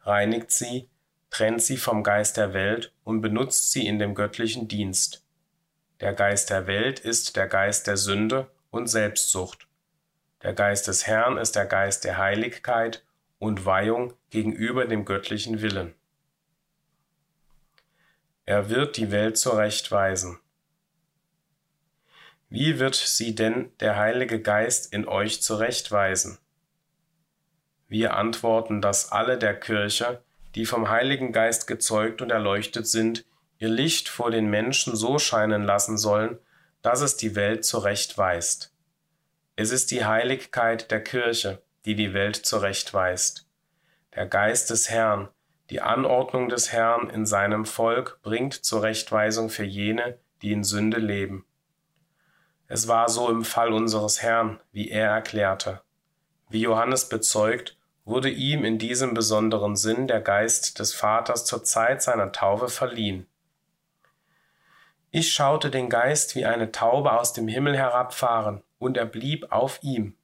reinigt sie, trennt sie vom Geist der Welt und benutzt sie in dem göttlichen Dienst. Der Geist der Welt ist der Geist der Sünde und Selbstsucht. Der Geist des Herrn ist der Geist der Heiligkeit und Weihung gegenüber dem göttlichen Willen. Er wird die Welt zurechtweisen. Wie wird sie denn der Heilige Geist in euch zurechtweisen? Wir antworten, dass alle der Kirche, die vom Heiligen Geist gezeugt und erleuchtet sind, ihr Licht vor den Menschen so scheinen lassen sollen, dass es die Welt zurechtweist. Es ist die Heiligkeit der Kirche, die die Welt zurechtweist. Der Geist des Herrn, die Anordnung des Herrn in seinem Volk bringt Zurechtweisung für jene, die in Sünde leben. Es war so im Fall unseres Herrn, wie er erklärte. Wie Johannes bezeugt, wurde ihm in diesem besonderen Sinn der Geist des Vaters zur Zeit seiner Taufe verliehen. Ich schaute den Geist wie eine Taube aus dem Himmel herabfahren, und er blieb auf ihm.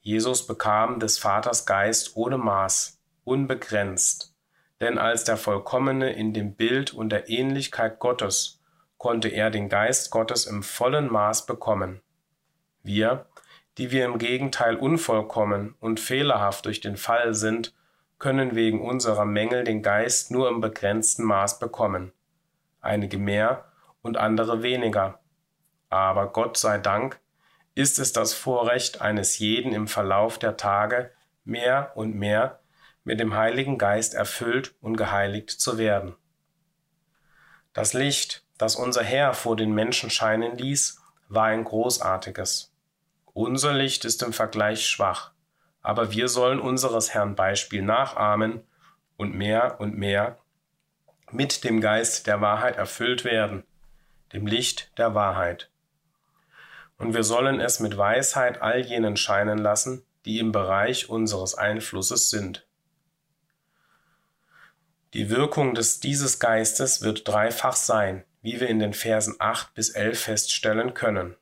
Jesus bekam des Vaters Geist ohne Maß, unbegrenzt, denn als der Vollkommene in dem Bild und der Ähnlichkeit Gottes konnte er den Geist Gottes im vollen Maß bekommen. Wir, die wir im Gegenteil unvollkommen und fehlerhaft durch den Fall sind, können wegen unserer Mängel den Geist nur im begrenzten Maß bekommen. Einige mehr, und andere weniger. Aber Gott sei Dank ist es das Vorrecht eines jeden im Verlauf der Tage mehr und mehr mit dem Heiligen Geist erfüllt und geheiligt zu werden. Das Licht, das unser Herr vor den Menschen scheinen ließ, war ein großartiges. Unser Licht ist im Vergleich schwach, aber wir sollen unseres Herrn Beispiel nachahmen und mehr und mehr mit dem Geist der Wahrheit erfüllt werden, dem Licht der Wahrheit. Und wir sollen es mit Weisheit all jenen scheinen lassen, die im Bereich unseres Einflusses sind. Die Wirkung des dieses Geistes wird dreifach sein, wie wir in den Versen 8 bis 11 feststellen können.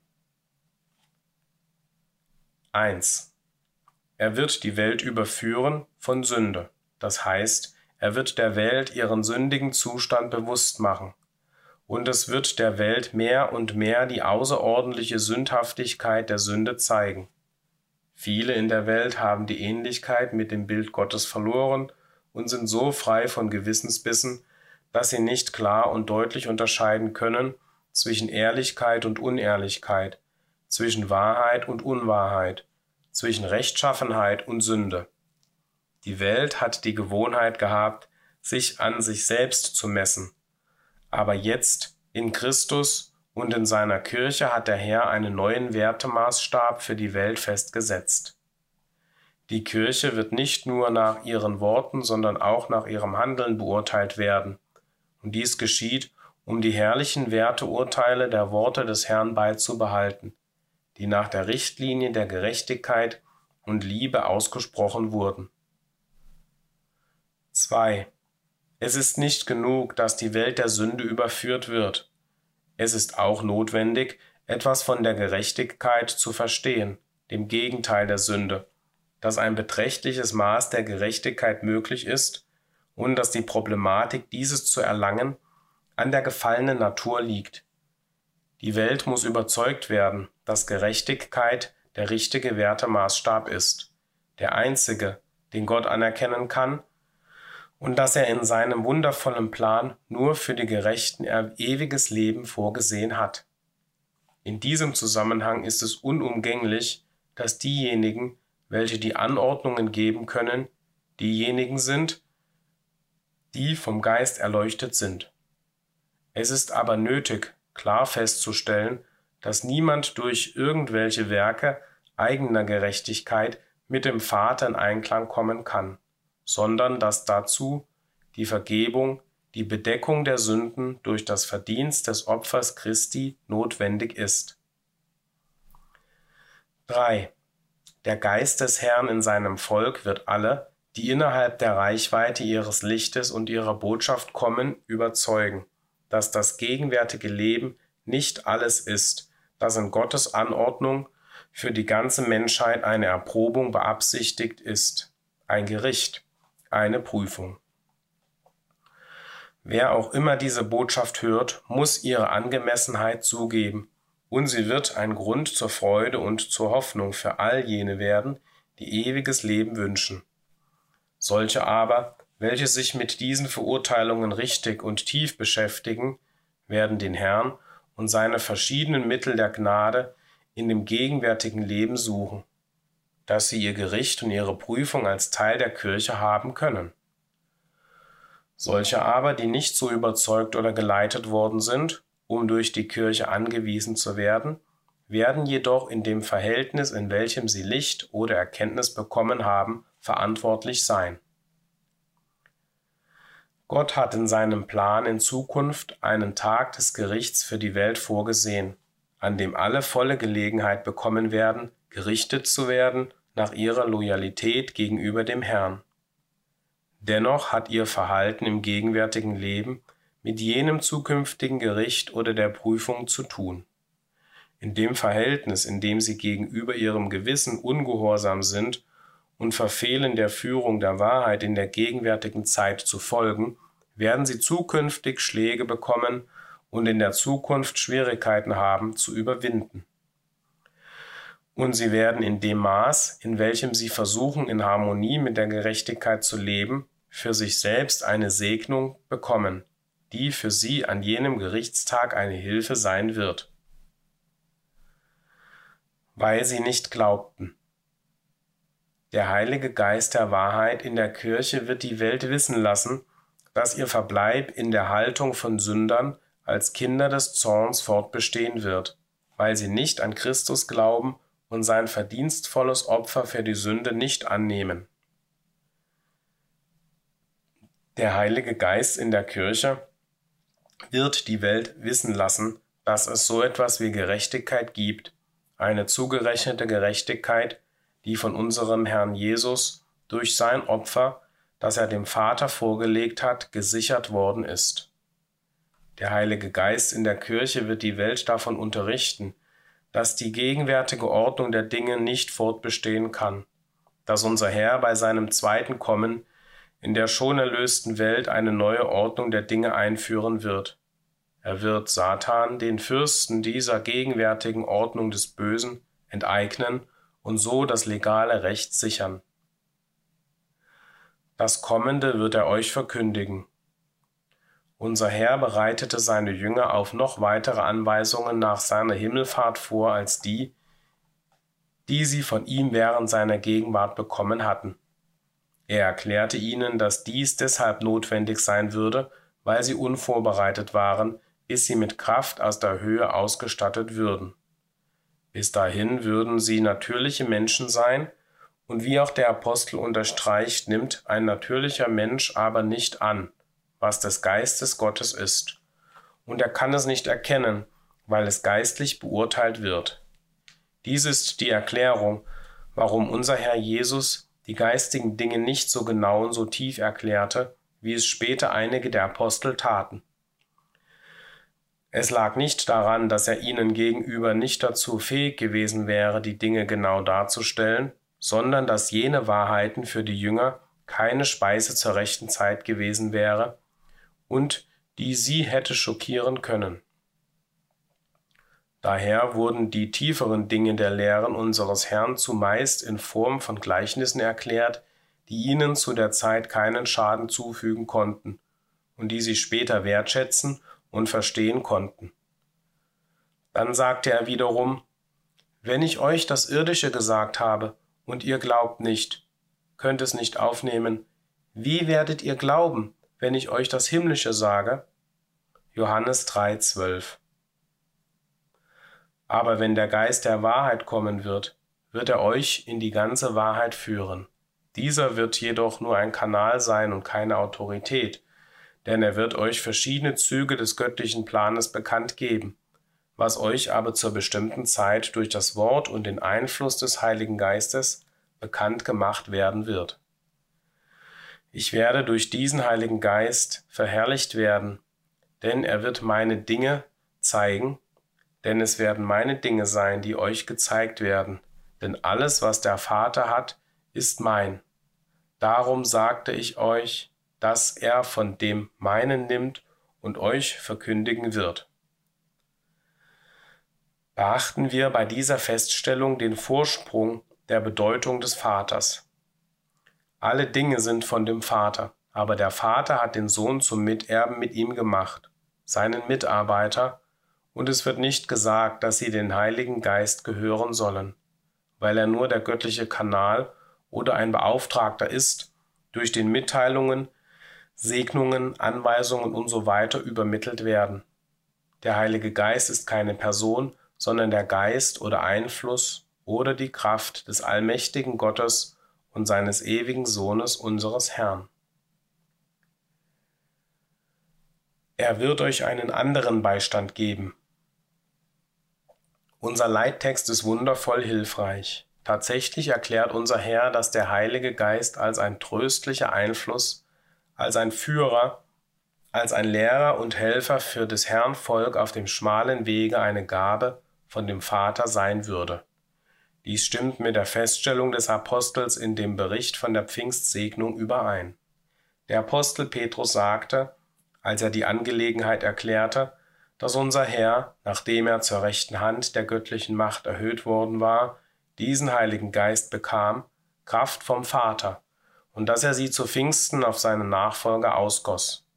1. Er wird die Welt überführen von Sünde, das heißt, er wird der Welt ihren sündigen Zustand bewusst machen und es wird der Welt mehr und mehr die außerordentliche Sündhaftigkeit der Sünde zeigen. Viele in der Welt haben die Ähnlichkeit mit dem Bild Gottes verloren und sind so frei von Gewissensbissen, dass sie nicht klar und deutlich unterscheiden können zwischen Ehrlichkeit und Unehrlichkeit, zwischen Wahrheit und Unwahrheit, zwischen Rechtschaffenheit und Sünde. Die Welt hat die Gewohnheit gehabt, sich an sich selbst zu messen aber jetzt in Christus und in seiner Kirche hat der Herr einen neuen Wertemaßstab für die Welt festgesetzt. Die Kirche wird nicht nur nach ihren Worten, sondern auch nach ihrem Handeln beurteilt werden. Und dies geschieht, um die herrlichen Werteurteile der Worte des Herrn beizubehalten, die nach der Richtlinie der Gerechtigkeit und Liebe ausgesprochen wurden. 2. Es ist nicht genug, dass die Welt der Sünde überführt wird. Es ist auch notwendig, etwas von der Gerechtigkeit zu verstehen, dem Gegenteil der Sünde, dass ein beträchtliches Maß der Gerechtigkeit möglich ist und dass die Problematik, dieses zu erlangen, an der gefallenen Natur liegt. Die Welt muss überzeugt werden, dass Gerechtigkeit der richtige Wertemaßstab ist, der einzige, den Gott anerkennen kann und dass er in seinem wundervollen Plan nur für die Gerechten ewiges Leben vorgesehen hat. In diesem Zusammenhang ist es unumgänglich, dass diejenigen, welche die Anordnungen geben können, diejenigen sind, die vom Geist erleuchtet sind. Es ist aber nötig, klar festzustellen, dass niemand durch irgendwelche Werke eigener Gerechtigkeit mit dem Vater in Einklang kommen kann sondern dass dazu die Vergebung, die Bedeckung der Sünden durch das Verdienst des Opfers Christi notwendig ist. 3. Der Geist des Herrn in seinem Volk wird alle, die innerhalb der Reichweite ihres Lichtes und ihrer Botschaft kommen, überzeugen, dass das gegenwärtige Leben nicht alles ist, das in Gottes Anordnung für die ganze Menschheit eine Erprobung beabsichtigt ist, ein Gericht, eine Prüfung. Wer auch immer diese Botschaft hört, muss ihre Angemessenheit zugeben, und sie wird ein Grund zur Freude und zur Hoffnung für all jene werden, die ewiges Leben wünschen. Solche aber, welche sich mit diesen Verurteilungen richtig und tief beschäftigen, werden den Herrn und seine verschiedenen Mittel der Gnade in dem gegenwärtigen Leben suchen dass sie ihr Gericht und ihre Prüfung als Teil der Kirche haben können. Solche aber, die nicht so überzeugt oder geleitet worden sind, um durch die Kirche angewiesen zu werden, werden jedoch in dem Verhältnis, in welchem sie Licht oder Erkenntnis bekommen haben, verantwortlich sein. Gott hat in seinem Plan in Zukunft einen Tag des Gerichts für die Welt vorgesehen, an dem alle volle Gelegenheit bekommen werden, gerichtet zu werden nach ihrer Loyalität gegenüber dem Herrn. Dennoch hat ihr Verhalten im gegenwärtigen Leben mit jenem zukünftigen Gericht oder der Prüfung zu tun. In dem Verhältnis, in dem sie gegenüber ihrem Gewissen ungehorsam sind und verfehlen der Führung der Wahrheit in der gegenwärtigen Zeit zu folgen, werden sie zukünftig Schläge bekommen und in der Zukunft Schwierigkeiten haben zu überwinden. Und sie werden in dem Maß, in welchem sie versuchen, in Harmonie mit der Gerechtigkeit zu leben, für sich selbst eine Segnung bekommen, die für sie an jenem Gerichtstag eine Hilfe sein wird. Weil sie nicht glaubten. Der Heilige Geist der Wahrheit in der Kirche wird die Welt wissen lassen, dass ihr Verbleib in der Haltung von Sündern als Kinder des Zorns fortbestehen wird, weil sie nicht an Christus glauben und sein verdienstvolles Opfer für die Sünde nicht annehmen. Der Heilige Geist in der Kirche wird die Welt wissen lassen, dass es so etwas wie Gerechtigkeit gibt, eine zugerechnete Gerechtigkeit, die von unserem Herrn Jesus durch sein Opfer, das er dem Vater vorgelegt hat, gesichert worden ist. Der Heilige Geist in der Kirche wird die Welt davon unterrichten, dass die gegenwärtige Ordnung der Dinge nicht fortbestehen kann, dass unser Herr bei seinem zweiten Kommen in der schon erlösten Welt eine neue Ordnung der Dinge einführen wird. Er wird Satan, den Fürsten dieser gegenwärtigen Ordnung des Bösen, enteignen und so das legale Recht sichern. Das Kommende wird er euch verkündigen. Unser Herr bereitete seine Jünger auf noch weitere Anweisungen nach seiner Himmelfahrt vor als die, die sie von ihm während seiner Gegenwart bekommen hatten. Er erklärte ihnen, dass dies deshalb notwendig sein würde, weil sie unvorbereitet waren, bis sie mit Kraft aus der Höhe ausgestattet würden. Bis dahin würden sie natürliche Menschen sein, und wie auch der Apostel unterstreicht, nimmt ein natürlicher Mensch aber nicht an, was des Geistes Gottes ist, und er kann es nicht erkennen, weil es geistlich beurteilt wird. Dies ist die Erklärung, warum unser Herr Jesus die geistigen Dinge nicht so genau und so tief erklärte, wie es später einige der Apostel taten. Es lag nicht daran, dass er ihnen gegenüber nicht dazu fähig gewesen wäre, die Dinge genau darzustellen, sondern dass jene Wahrheiten für die Jünger keine Speise zur rechten Zeit gewesen wäre und die sie hätte schockieren können. Daher wurden die tieferen Dinge der Lehren unseres Herrn zumeist in Form von Gleichnissen erklärt, die ihnen zu der Zeit keinen Schaden zufügen konnten und die sie später wertschätzen und verstehen konnten. Dann sagte er wiederum, wenn ich euch das Irdische gesagt habe und ihr glaubt nicht, könnt es nicht aufnehmen, wie werdet ihr glauben, wenn ich euch das Himmlische sage? Johannes 3, 12. Aber wenn der Geist der Wahrheit kommen wird, wird er euch in die ganze Wahrheit führen. Dieser wird jedoch nur ein Kanal sein und keine Autorität, denn er wird euch verschiedene Züge des göttlichen Planes bekannt geben, was euch aber zur bestimmten Zeit durch das Wort und den Einfluss des Heiligen Geistes bekannt gemacht werden wird. Ich werde durch diesen Heiligen Geist verherrlicht werden, denn er wird meine Dinge zeigen, denn es werden meine Dinge sein, die euch gezeigt werden, denn alles, was der Vater hat, ist mein. Darum sagte ich euch, dass er von dem meinen nimmt und euch verkündigen wird. Beachten wir bei dieser Feststellung den Vorsprung der Bedeutung des Vaters. Alle Dinge sind von dem Vater, aber der Vater hat den Sohn zum Miterben mit ihm gemacht, seinen Mitarbeiter und es wird nicht gesagt, dass sie den Heiligen Geist gehören sollen, weil er nur der göttliche Kanal oder ein Beauftragter ist, durch den Mitteilungen Segnungen, Anweisungen und so weiter übermittelt werden. Der Heilige Geist ist keine Person, sondern der Geist oder Einfluss oder die Kraft des allmächtigen Gottes und seines ewigen Sohnes unseres Herrn. Er wird euch einen anderen Beistand geben. Unser Leittext ist wundervoll hilfreich. Tatsächlich erklärt unser Herr, dass der Heilige Geist als ein tröstlicher Einfluss, als ein Führer, als ein Lehrer und Helfer für des Herrn Volk auf dem schmalen Wege eine Gabe von dem Vater sein würde. Dies stimmt mit der Feststellung des Apostels in dem Bericht von der Pfingstsegnung überein. Der Apostel Petrus sagte, als er die Angelegenheit erklärte, dass unser Herr, nachdem er zur rechten Hand der göttlichen Macht erhöht worden war, diesen Heiligen Geist bekam, Kraft vom Vater, und dass er sie zu Pfingsten auf seine Nachfolger ausgoss.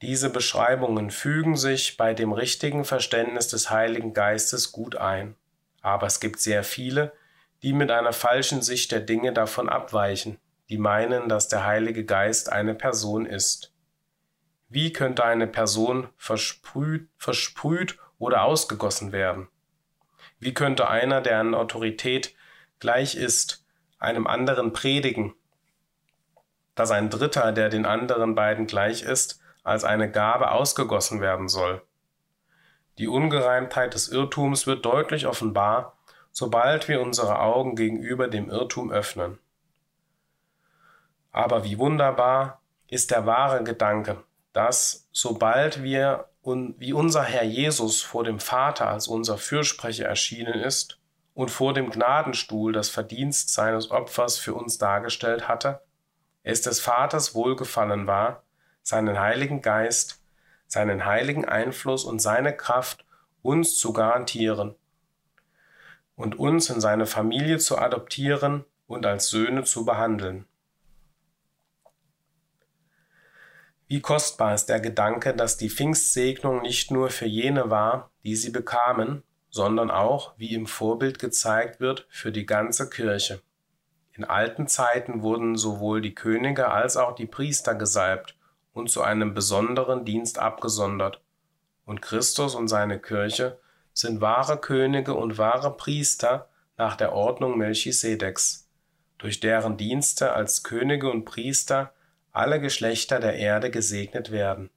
Diese Beschreibungen fügen sich bei dem richtigen Verständnis des Heiligen Geistes gut ein, aber es gibt sehr viele, die mit einer falschen Sicht der Dinge davon abweichen, die meinen, dass der Heilige Geist eine Person ist. Wie könnte eine Person versprüht, versprüht oder ausgegossen werden? Wie könnte einer, der an Autorität gleich ist, einem anderen predigen, dass ein Dritter, der den anderen beiden gleich ist, als eine Gabe ausgegossen werden soll? Die Ungereimtheit des Irrtums wird deutlich offenbar, sobald wir unsere Augen gegenüber dem Irrtum öffnen. Aber wie wunderbar ist der wahre Gedanke, dass sobald wir wie unser Herr Jesus vor dem Vater als unser Fürsprecher erschienen ist und vor dem Gnadenstuhl das Verdienst seines Opfers für uns dargestellt hatte, es des Vaters wohlgefallen war, seinen Heiligen Geist, seinen heiligen Einfluss und seine Kraft uns zu garantieren und uns in seine Familie zu adoptieren und als Söhne zu behandeln. Wie kostbar ist der Gedanke, dass die Pfingstsegnung nicht nur für jene war, die sie bekamen, sondern auch, wie im Vorbild gezeigt wird, für die ganze Kirche. In alten Zeiten wurden sowohl die Könige als auch die Priester gesalbt und zu einem besonderen Dienst abgesondert. Und Christus und seine Kirche sind wahre Könige und wahre Priester nach der Ordnung Melchisedeks, durch deren Dienste als Könige und Priester alle Geschlechter der Erde gesegnet werden.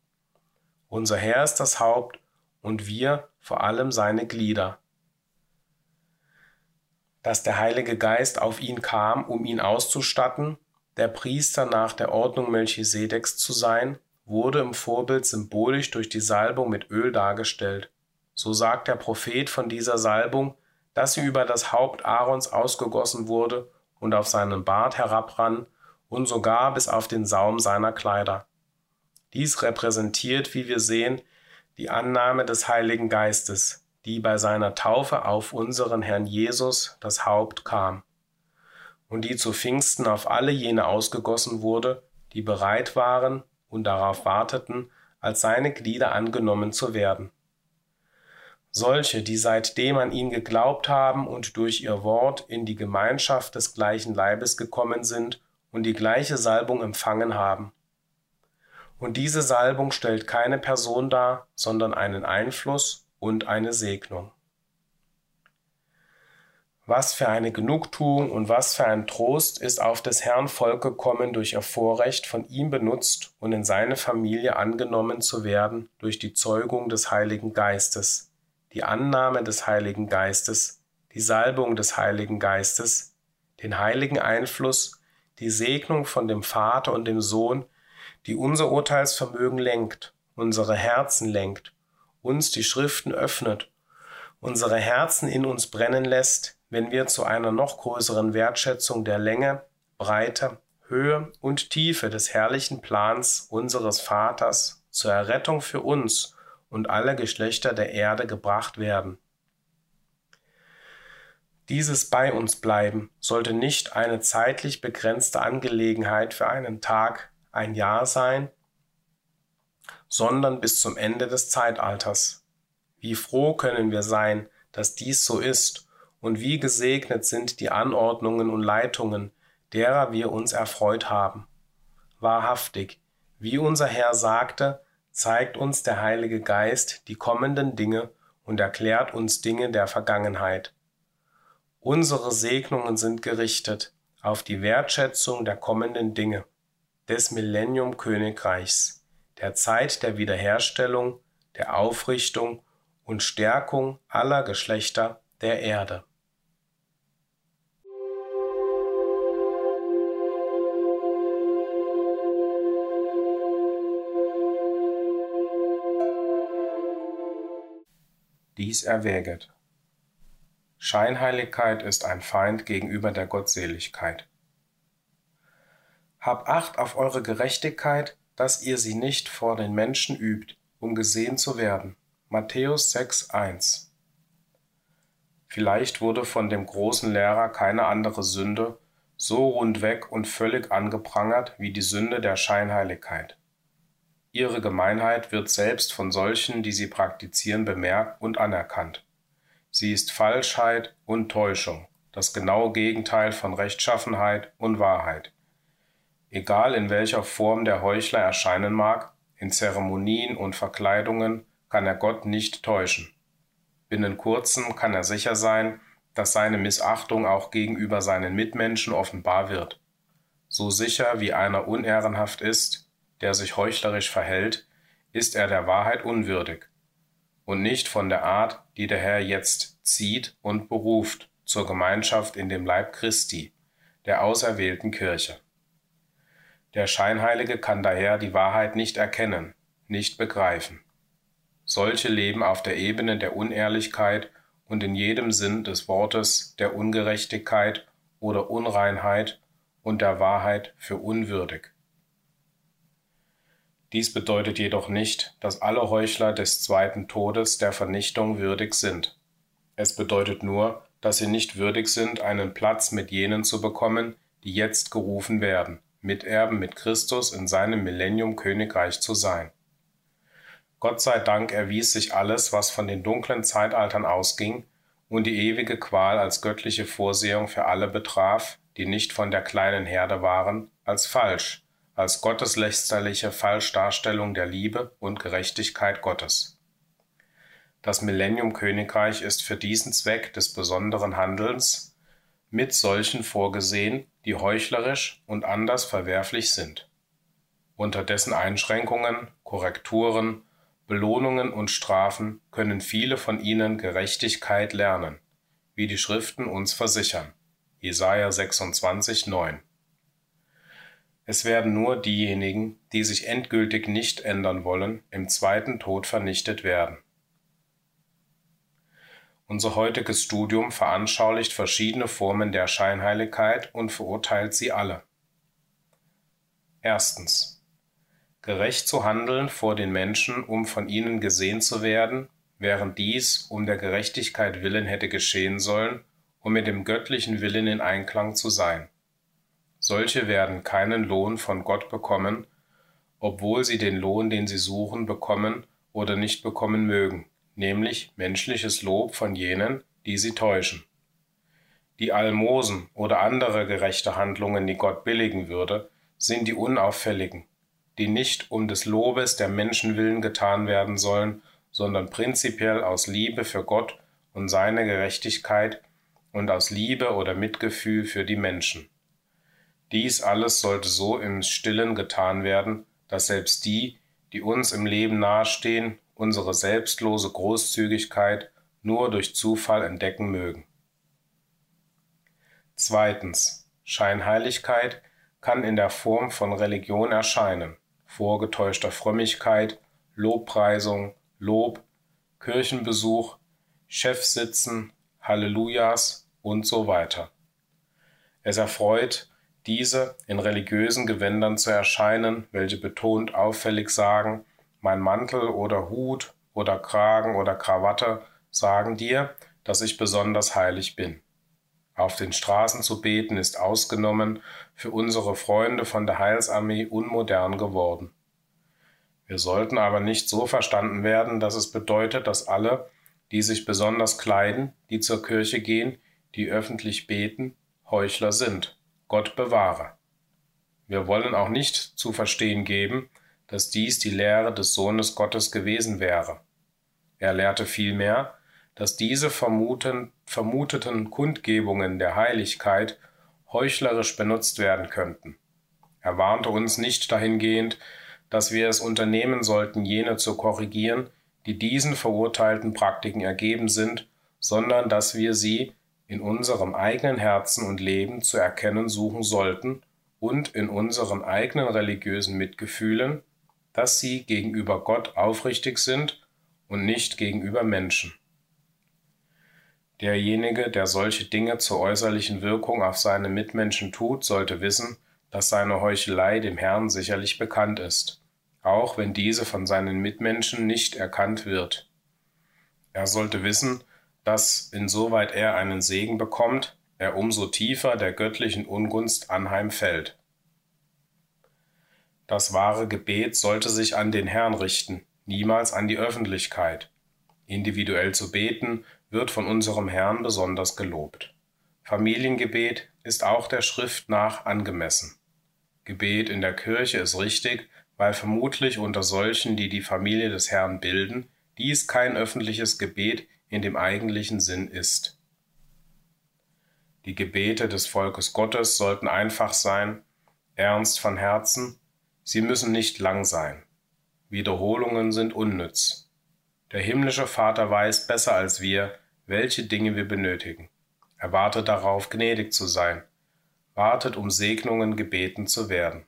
Unser Herr ist das Haupt und wir vor allem seine Glieder. Dass der Heilige Geist auf ihn kam, um ihn auszustatten, der Priester nach der Ordnung Melchisedeks zu sein, wurde im Vorbild symbolisch durch die Salbung mit Öl dargestellt. So sagt der Prophet von dieser Salbung, dass sie über das Haupt Aarons ausgegossen wurde und auf seinen Bart herabrann und sogar bis auf den Saum seiner Kleider. Dies repräsentiert, wie wir sehen, die Annahme des Heiligen Geistes, die bei seiner Taufe auf unseren Herrn Jesus, das Haupt, kam, und die zu Pfingsten auf alle jene ausgegossen wurde, die bereit waren und darauf warteten, als seine Glieder angenommen zu werden. Solche, die seitdem an ihn geglaubt haben und durch ihr Wort in die Gemeinschaft des gleichen Leibes gekommen sind und die gleiche Salbung empfangen haben. Und diese Salbung stellt keine Person dar, sondern einen Einfluss und eine Segnung. Was für eine Genugtuung und was für ein Trost ist auf des Herrn Volk gekommen durch ihr Vorrecht, von ihm benutzt und in seine Familie angenommen zu werden durch die Zeugung des Heiligen Geistes, die Annahme des Heiligen Geistes, die Salbung des Heiligen Geistes, den heiligen Einfluss die Segnung von dem Vater und dem Sohn, die unser Urteilsvermögen lenkt, unsere Herzen lenkt, uns die Schriften öffnet, unsere Herzen in uns brennen lässt, wenn wir zu einer noch größeren Wertschätzung der Länge, Breite, Höhe und Tiefe des herrlichen Plans unseres Vaters zur Errettung für uns und alle Geschlechter der Erde gebracht werden. Dieses bei uns bleiben sollte nicht eine zeitlich begrenzte Angelegenheit für einen Tag, ein Jahr sein, sondern bis zum Ende des Zeitalters. Wie froh können wir sein, dass dies so ist, und wie gesegnet sind die Anordnungen und Leitungen, derer wir uns erfreut haben. Wahrhaftig, wie unser Herr sagte, zeigt uns der Heilige Geist die kommenden Dinge und erklärt uns Dinge der Vergangenheit. Unsere Segnungen sind gerichtet auf die Wertschätzung der kommenden Dinge, des Millennium Königreichs, der Zeit der Wiederherstellung, der Aufrichtung und Stärkung aller Geschlechter der Erde. Dies erwäget. Scheinheiligkeit ist ein Feind gegenüber der Gottseligkeit. Habt Acht auf eure Gerechtigkeit, dass ihr sie nicht vor den Menschen übt, um gesehen zu werden. Matthäus 6,1 Vielleicht wurde von dem großen Lehrer keine andere Sünde so rundweg und völlig angeprangert wie die Sünde der Scheinheiligkeit. Ihre Gemeinheit wird selbst von solchen, die sie praktizieren, bemerkt und anerkannt. Sie ist Falschheit und Täuschung, das genaue Gegenteil von Rechtschaffenheit und Wahrheit. Egal in welcher Form der Heuchler erscheinen mag, in Zeremonien und Verkleidungen kann er Gott nicht täuschen. Binnen kurzem kann er sicher sein, dass seine Missachtung auch gegenüber seinen Mitmenschen offenbar wird. So sicher wie einer unehrenhaft ist, der sich heuchlerisch verhält, ist er der Wahrheit unwürdig und nicht von der Art, die der Herr jetzt zieht und beruft zur Gemeinschaft in dem Leib Christi, der auserwählten Kirche. Der Scheinheilige kann daher die Wahrheit nicht erkennen, nicht begreifen. Solche leben auf der Ebene der Unehrlichkeit und in jedem Sinn des Wortes der Ungerechtigkeit oder Unreinheit und der Wahrheit für unwürdig. Dies bedeutet jedoch nicht, dass alle Heuchler des zweiten Todes der Vernichtung würdig sind. Es bedeutet nur, dass sie nicht würdig sind, einen Platz mit jenen zu bekommen, die jetzt gerufen werden, Miterben mit Christus in seinem Millennium Königreich zu sein. Gott sei Dank erwies sich alles, was von den dunklen Zeitaltern ausging und die ewige Qual als göttliche Vorsehung für alle betraf, die nicht von der kleinen Herde waren, als falsch, als gotteslästerliche Falschdarstellung der Liebe und Gerechtigkeit Gottes. Das Millennium-Königreich ist für diesen Zweck des besonderen Handelns mit solchen vorgesehen, die heuchlerisch und anders verwerflich sind. Unter dessen Einschränkungen, Korrekturen, Belohnungen und Strafen können viele von ihnen Gerechtigkeit lernen, wie die Schriften uns versichern. Jesaja 26, 9. Es werden nur diejenigen, die sich endgültig nicht ändern wollen, im zweiten Tod vernichtet werden. Unser heutiges Studium veranschaulicht verschiedene Formen der Scheinheiligkeit und verurteilt sie alle. Erstens. Gerecht zu handeln vor den Menschen, um von ihnen gesehen zu werden, während dies um der Gerechtigkeit willen hätte geschehen sollen, um mit dem göttlichen Willen in Einklang zu sein. Solche werden keinen Lohn von Gott bekommen, obwohl sie den Lohn, den sie suchen, bekommen oder nicht bekommen mögen, nämlich menschliches Lob von jenen, die sie täuschen. Die Almosen oder andere gerechte Handlungen, die Gott billigen würde, sind die unauffälligen, die nicht um des Lobes der Menschen willen getan werden sollen, sondern prinzipiell aus Liebe für Gott und seine Gerechtigkeit und aus Liebe oder Mitgefühl für die Menschen. Dies alles sollte so im Stillen getan werden, dass selbst die, die uns im Leben nahestehen, unsere selbstlose Großzügigkeit nur durch Zufall entdecken mögen. Zweitens. Scheinheiligkeit kann in der Form von Religion erscheinen, vorgetäuschter Frömmigkeit, Lobpreisung, Lob, Kirchenbesuch, Chefsitzen, Hallelujahs und so weiter. Es erfreut, diese in religiösen Gewändern zu erscheinen, welche betont auffällig sagen, mein Mantel oder Hut oder Kragen oder Krawatte sagen dir, dass ich besonders heilig bin. Auf den Straßen zu beten ist ausgenommen für unsere Freunde von der Heilsarmee unmodern geworden. Wir sollten aber nicht so verstanden werden, dass es bedeutet, dass alle, die sich besonders kleiden, die zur Kirche gehen, die öffentlich beten, Heuchler sind. Gott bewahre. Wir wollen auch nicht zu verstehen geben, dass dies die Lehre des Sohnes Gottes gewesen wäre. Er lehrte vielmehr, dass diese vermuten, vermuteten Kundgebungen der Heiligkeit heuchlerisch benutzt werden könnten. Er warnte uns nicht dahingehend, dass wir es unternehmen sollten, jene zu korrigieren, die diesen verurteilten Praktiken ergeben sind, sondern dass wir sie in unserem eigenen Herzen und Leben zu erkennen suchen sollten und in unseren eigenen religiösen Mitgefühlen, dass sie gegenüber Gott aufrichtig sind und nicht gegenüber Menschen. Derjenige, der solche Dinge zur äußerlichen Wirkung auf seine Mitmenschen tut, sollte wissen, dass seine Heuchelei dem Herrn sicherlich bekannt ist, auch wenn diese von seinen Mitmenschen nicht erkannt wird. Er sollte wissen, dass, insoweit er einen Segen bekommt, er umso tiefer der göttlichen Ungunst anheimfällt. Das wahre Gebet sollte sich an den Herrn richten, niemals an die Öffentlichkeit. Individuell zu beten wird von unserem Herrn besonders gelobt. Familiengebet ist auch der Schrift nach angemessen. Gebet in der Kirche ist richtig, weil vermutlich unter solchen, die die Familie des Herrn bilden, dies kein öffentliches Gebet in dem eigentlichen Sinn ist. Die Gebete des Volkes Gottes sollten einfach sein, ernst von Herzen, sie müssen nicht lang sein. Wiederholungen sind unnütz. Der himmlische Vater weiß besser als wir, welche Dinge wir benötigen. Er wartet darauf, gnädig zu sein, wartet, um Segnungen gebeten zu werden.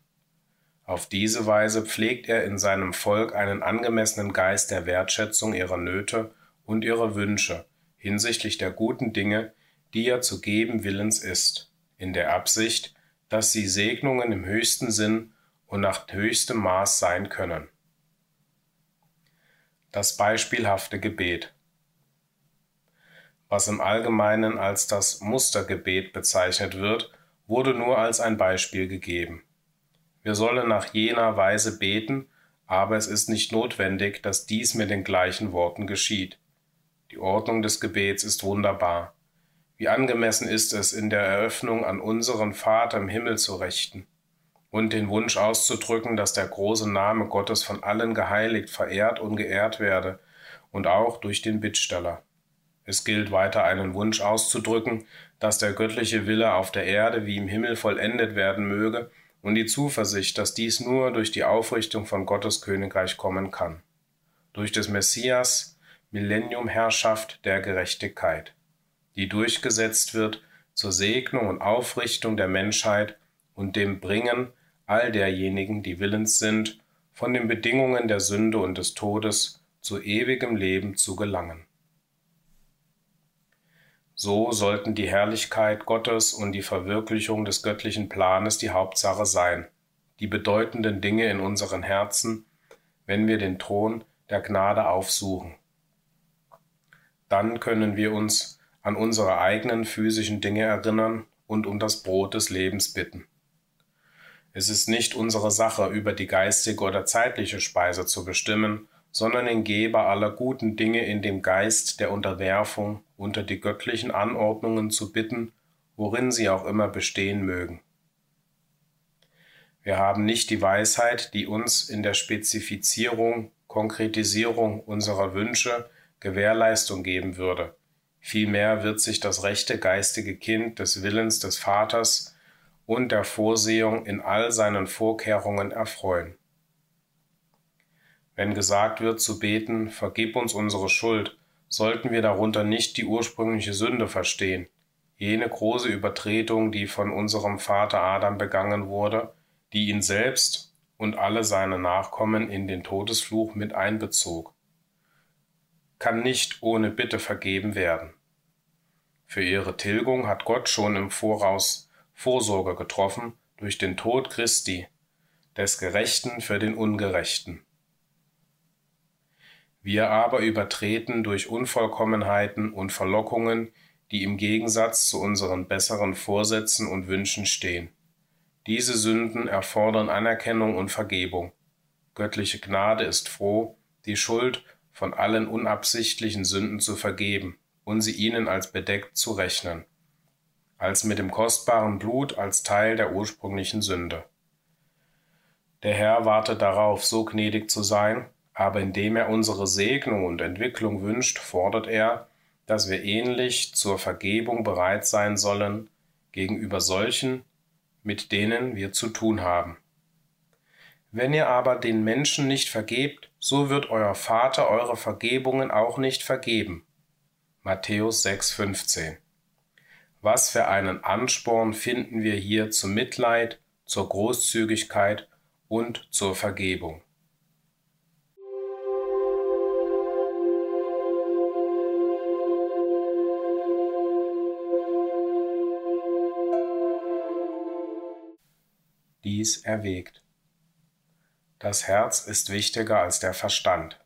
Auf diese Weise pflegt er in seinem Volk einen angemessenen Geist der Wertschätzung ihrer Nöte und ihrer Wünsche hinsichtlich der guten Dinge, die er zu geben willens ist, in der Absicht, dass sie Segnungen im höchsten Sinn und nach höchstem Maß sein können. Das beispielhafte Gebet. Was im Allgemeinen als das Mustergebet bezeichnet wird, wurde nur als ein Beispiel gegeben. Wir sollen nach jener Weise beten, aber es ist nicht notwendig, dass dies mit den gleichen Worten geschieht. Die Ordnung des Gebets ist wunderbar. Wie angemessen ist es, in der Eröffnung an unseren Vater im Himmel zu richten und den Wunsch auszudrücken, dass der große Name Gottes von allen geheiligt, verehrt und geehrt werde, und auch durch den Bittsteller. Es gilt weiter einen Wunsch auszudrücken, dass der göttliche Wille auf der Erde wie im Himmel vollendet werden möge, und die Zuversicht, dass dies nur durch die Aufrichtung von Gottes Königreich kommen kann. Durch des Messias Millenniumherrschaft der Gerechtigkeit, die durchgesetzt wird zur Segnung und Aufrichtung der Menschheit und dem Bringen all derjenigen, die willens sind, von den Bedingungen der Sünde und des Todes zu ewigem Leben zu gelangen. So sollten die Herrlichkeit Gottes und die Verwirklichung des göttlichen Planes die Hauptsache sein, die bedeutenden Dinge in unseren Herzen, wenn wir den Thron der Gnade aufsuchen. Dann können wir uns an unsere eigenen physischen Dinge erinnern und um das Brot des Lebens bitten. Es ist nicht unsere Sache, über die geistige oder zeitliche Speise zu bestimmen, sondern den Geber aller guten Dinge in dem Geist der Unterwerfung unter die göttlichen Anordnungen zu bitten, worin sie auch immer bestehen mögen. Wir haben nicht die Weisheit, die uns in der Spezifizierung, Konkretisierung unserer Wünsche Gewährleistung geben würde. Vielmehr wird sich das rechte geistige Kind des Willens des Vaters und der Vorsehung in all seinen Vorkehrungen erfreuen. Wenn gesagt wird zu beten, vergib uns unsere Schuld, sollten wir darunter nicht die ursprüngliche Sünde verstehen, jene große Übertretung, die von unserem Vater Adam begangen wurde, die ihn selbst und alle seine Nachkommen in den Todesfluch mit einbezog, kann nicht ohne Bitte vergeben werden. Für ihre Tilgung hat Gott schon im Voraus Vorsorge getroffen durch den Tod Christi, des Gerechten für den Ungerechten. Wir aber übertreten durch Unvollkommenheiten und Verlockungen, die im Gegensatz zu unseren besseren Vorsätzen und Wünschen stehen. Diese Sünden erfordern Anerkennung und Vergebung. Göttliche Gnade ist froh, die Schuld von allen unabsichtlichen Sünden zu vergeben und sie ihnen als bedeckt zu rechnen als mit dem kostbaren Blut als Teil der ursprünglichen Sünde. Der Herr wartet darauf, so gnädig zu sein, aber indem er unsere Segnung und Entwicklung wünscht, fordert er, dass wir ähnlich zur Vergebung bereit sein sollen gegenüber solchen, mit denen wir zu tun haben. Wenn ihr aber den Menschen nicht vergebt, so wird euer Vater eure Vergebungen auch nicht vergeben. Matthäus 6,15 Was für einen Ansporn finden wir hier zum Mitleid, zur Großzügigkeit und zur Vergebung. Dies erwägt. Das Herz ist wichtiger als der Verstand.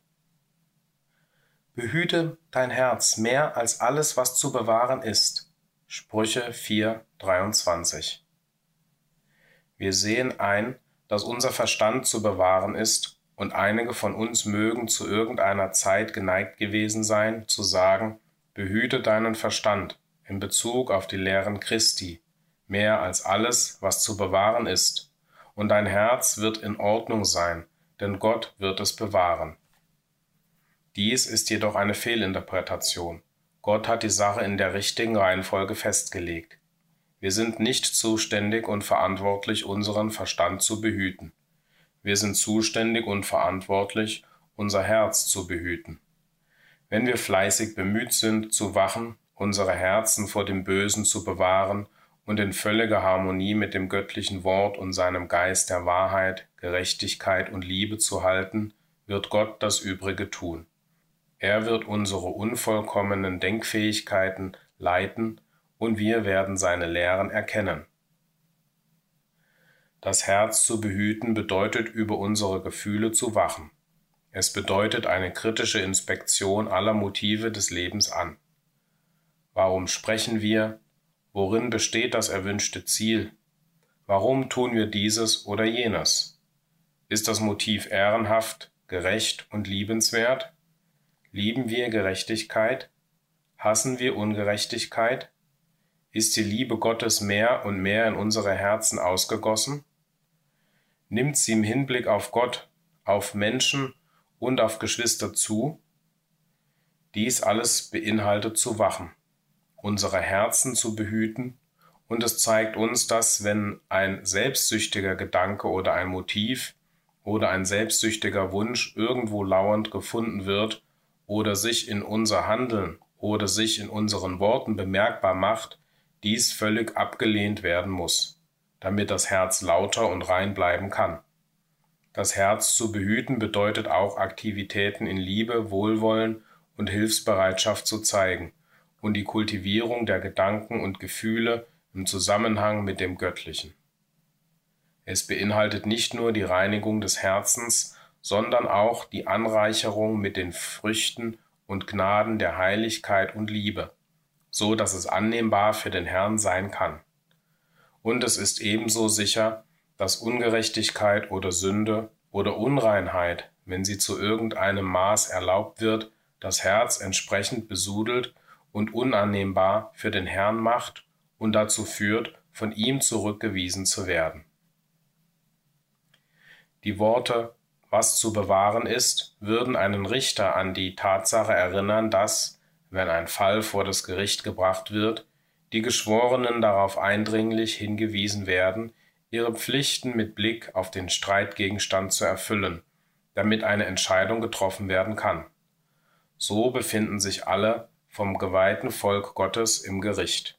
Behüte dein Herz mehr als alles, was zu bewahren ist. Sprüche 4, 23. Wir sehen ein, dass unser Verstand zu bewahren ist, und einige von uns mögen zu irgendeiner Zeit geneigt gewesen sein, zu sagen, behüte deinen Verstand in Bezug auf die Lehren Christi, mehr als alles, was zu bewahren ist, und dein Herz wird in Ordnung sein, denn Gott wird es bewahren. Dies ist jedoch eine Fehlinterpretation. Gott hat die Sache in der richtigen Reihenfolge festgelegt. Wir sind nicht zuständig und verantwortlich, unseren Verstand zu behüten. Wir sind zuständig und verantwortlich, unser Herz zu behüten. Wenn wir fleißig bemüht sind, zu wachen, unsere Herzen vor dem Bösen zu bewahren und in völliger Harmonie mit dem göttlichen Wort und seinem Geist der Wahrheit, Gerechtigkeit und Liebe zu halten, wird Gott das Übrige tun. Er wird unsere unvollkommenen Denkfähigkeiten leiten und wir werden seine Lehren erkennen. Das Herz zu behüten bedeutet, über unsere Gefühle zu wachen. Es bedeutet eine kritische Inspektion aller Motive des Lebens an. Warum sprechen wir? Worin besteht das erwünschte Ziel? Warum tun wir dieses oder jenes? Ist das Motiv ehrenhaft, gerecht und liebenswert? Lieben wir Gerechtigkeit? Hassen wir Ungerechtigkeit? Ist die Liebe Gottes mehr und mehr in unsere Herzen ausgegossen? Nimmt sie im Hinblick auf Gott, auf Menschen und auf Geschwister zu? Dies alles beinhaltet zu wachen, unsere Herzen zu behüten, und es zeigt uns, dass wenn ein selbstsüchtiger Gedanke oder ein Motiv oder ein selbstsüchtiger Wunsch irgendwo lauernd gefunden wird oder sich in unser Handeln oder sich in unseren Worten bemerkbar macht, dies völlig abgelehnt werden muss, damit das Herz lauter und rein bleiben kann. Das Herz zu behüten bedeutet auch Aktivitäten in Liebe, Wohlwollen und Hilfsbereitschaft zu zeigen und die Kultivierung der Gedanken und Gefühle im Zusammenhang mit dem Göttlichen. Es beinhaltet nicht nur die Reinigung des Herzens, sondern auch die Anreicherung mit den Früchten und Gnaden der Heiligkeit und Liebe so dass es annehmbar für den Herrn sein kann. Und es ist ebenso sicher, dass Ungerechtigkeit oder Sünde oder Unreinheit, wenn sie zu irgendeinem Maß erlaubt wird, das Herz entsprechend besudelt und unannehmbar für den Herrn macht und dazu führt, von ihm zurückgewiesen zu werden. Die Worte was zu bewahren ist, würden einen Richter an die Tatsache erinnern, dass, wenn ein Fall vor das Gericht gebracht wird, die Geschworenen darauf eindringlich hingewiesen werden, ihre Pflichten mit Blick auf den Streitgegenstand zu erfüllen, damit eine Entscheidung getroffen werden kann. So befinden sich alle vom geweihten Volk Gottes im Gericht.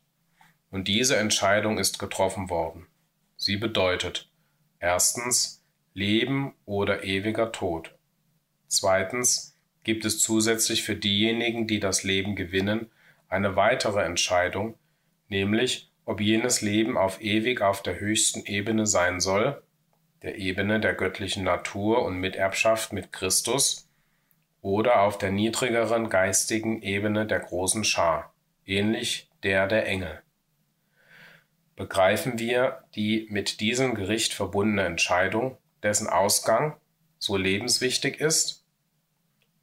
Und diese Entscheidung ist getroffen worden. Sie bedeutet erstens Leben oder ewiger Tod. Zweitens gibt es zusätzlich für diejenigen, die das Leben gewinnen, eine weitere Entscheidung, nämlich ob jenes Leben auf ewig auf der höchsten Ebene sein soll, der Ebene der göttlichen Natur und Miterbschaft mit Christus, oder auf der niedrigeren geistigen Ebene der großen Schar, ähnlich der der Engel. Begreifen wir die mit diesem Gericht verbundene Entscheidung, dessen Ausgang so lebenswichtig ist?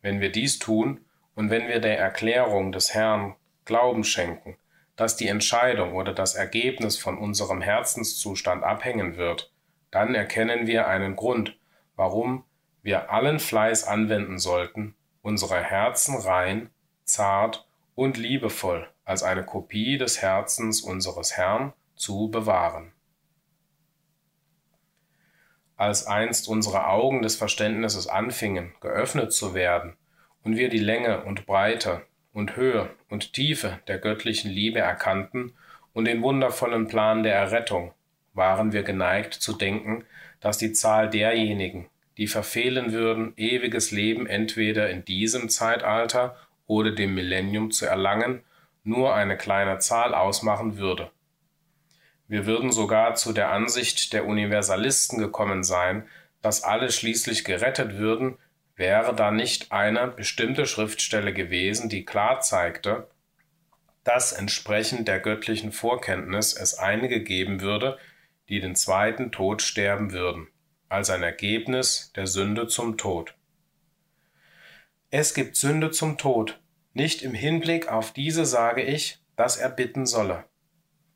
Wenn wir dies tun und wenn wir der Erklärung des Herrn Glauben schenken, dass die Entscheidung oder das Ergebnis von unserem Herzenszustand abhängen wird, dann erkennen wir einen Grund, warum wir allen Fleiß anwenden sollten, unsere Herzen rein, zart und liebevoll als eine Kopie des Herzens unseres Herrn zu bewahren. Als einst unsere Augen des Verständnisses anfingen, geöffnet zu werden, und wir die Länge und Breite und Höhe und Tiefe der göttlichen Liebe erkannten und den wundervollen Plan der Errettung, waren wir geneigt zu denken, dass die Zahl derjenigen, die verfehlen würden, ewiges Leben entweder in diesem Zeitalter oder dem Millennium zu erlangen, nur eine kleine Zahl ausmachen würde. Wir würden sogar zu der Ansicht der Universalisten gekommen sein, dass alle schließlich gerettet würden, wäre da nicht eine bestimmte Schriftstelle gewesen, die klar zeigte, dass entsprechend der göttlichen Vorkenntnis es einige geben würde, die den zweiten Tod sterben würden, als ein Ergebnis der Sünde zum Tod. Es gibt Sünde zum Tod, nicht im Hinblick auf diese sage ich, dass er bitten solle.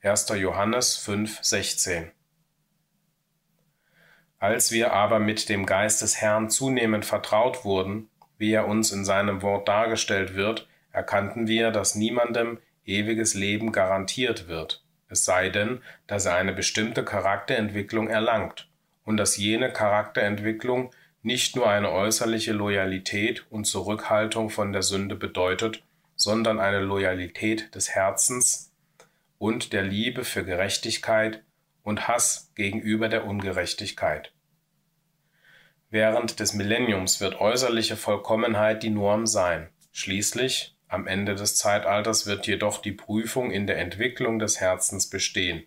1. Johannes 5, 16. Als wir aber mit dem Geist des Herrn zunehmend vertraut wurden, wie er uns in seinem Wort dargestellt wird, erkannten wir, dass niemandem ewiges Leben garantiert wird, es sei denn, dass er eine bestimmte Charakterentwicklung erlangt und dass jene Charakterentwicklung nicht nur eine äußerliche Loyalität und Zurückhaltung von der Sünde bedeutet, sondern eine Loyalität des Herzens und der Liebe für Gerechtigkeit und Hass gegenüber der Ungerechtigkeit. Während des Millenniums wird äußerliche Vollkommenheit die Norm sein. Schließlich, am Ende des Zeitalters, wird jedoch die Prüfung in der Entwicklung des Herzens bestehen,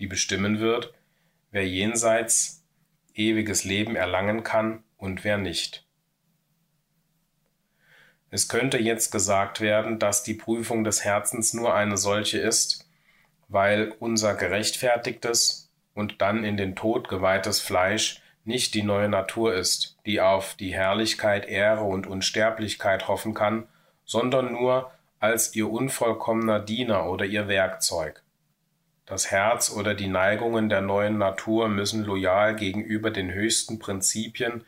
die bestimmen wird, wer jenseits ewiges Leben erlangen kann und wer nicht. Es könnte jetzt gesagt werden, dass die Prüfung des Herzens nur eine solche ist, weil unser gerechtfertigtes und dann in den Tod geweihtes Fleisch nicht die neue Natur ist, die auf die Herrlichkeit, Ehre und Unsterblichkeit hoffen kann, sondern nur als ihr unvollkommener Diener oder ihr Werkzeug. Das Herz oder die Neigungen der neuen Natur müssen loyal gegenüber den höchsten Prinzipien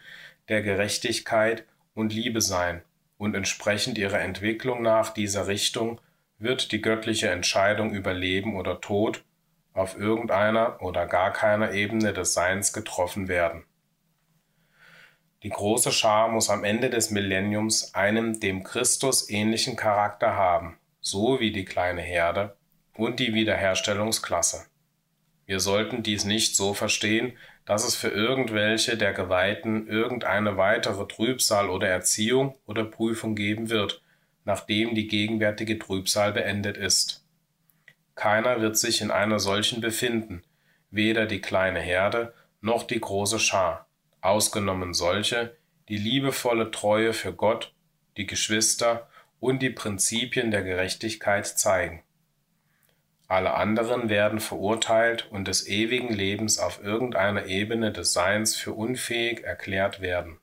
der Gerechtigkeit und Liebe sein und entsprechend ihrer Entwicklung nach dieser Richtung wird die göttliche Entscheidung über Leben oder Tod auf irgendeiner oder gar keiner Ebene des Seins getroffen werden. Die große Schar muss am Ende des Millenniums einen dem Christus ähnlichen Charakter haben, so wie die kleine Herde und die Wiederherstellungsklasse. Wir sollten dies nicht so verstehen, dass es für irgendwelche der Geweihten irgendeine weitere Trübsal oder Erziehung oder Prüfung geben wird, nachdem die gegenwärtige Trübsal beendet ist. Keiner wird sich in einer solchen befinden, weder die kleine Herde noch die große Schar, ausgenommen solche, die liebevolle Treue für Gott, die Geschwister und die Prinzipien der Gerechtigkeit zeigen. Alle anderen werden verurteilt und des ewigen Lebens auf irgendeiner Ebene des Seins für unfähig erklärt werden.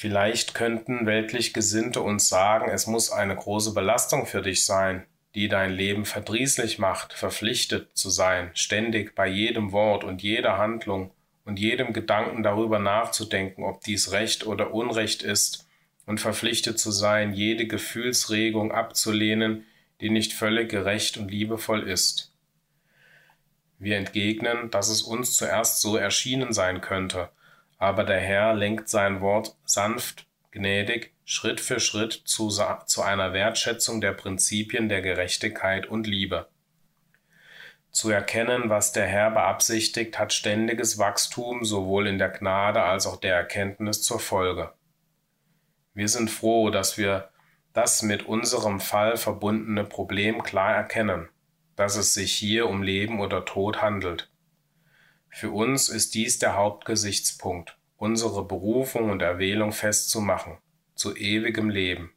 Vielleicht könnten weltlich Gesinnte uns sagen, es muss eine große Belastung für dich sein, die dein Leben verdrießlich macht, verpflichtet zu sein, ständig bei jedem Wort und jeder Handlung und jedem Gedanken darüber nachzudenken, ob dies Recht oder Unrecht ist, und verpflichtet zu sein, jede Gefühlsregung abzulehnen, die nicht völlig gerecht und liebevoll ist. Wir entgegnen, dass es uns zuerst so erschienen sein könnte, aber der Herr lenkt sein Wort sanft, gnädig, Schritt für Schritt zu, zu einer Wertschätzung der Prinzipien der Gerechtigkeit und Liebe. Zu erkennen, was der Herr beabsichtigt, hat ständiges Wachstum sowohl in der Gnade als auch der Erkenntnis zur Folge. Wir sind froh, dass wir das mit unserem Fall verbundene Problem klar erkennen, dass es sich hier um Leben oder Tod handelt. Für uns ist dies der Hauptgesichtspunkt, unsere Berufung und Erwählung festzumachen, zu ewigem Leben.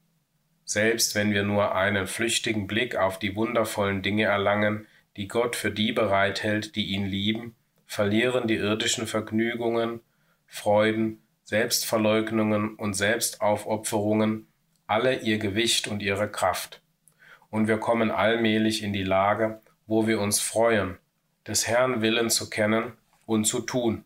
Selbst wenn wir nur einen flüchtigen Blick auf die wundervollen Dinge erlangen, die Gott für die bereithält, die ihn lieben, verlieren die irdischen Vergnügungen, Freuden, Selbstverleugnungen und Selbstaufopferungen alle ihr Gewicht und ihre Kraft. Und wir kommen allmählich in die Lage, wo wir uns freuen, des Herrn Willen zu kennen und zu tun,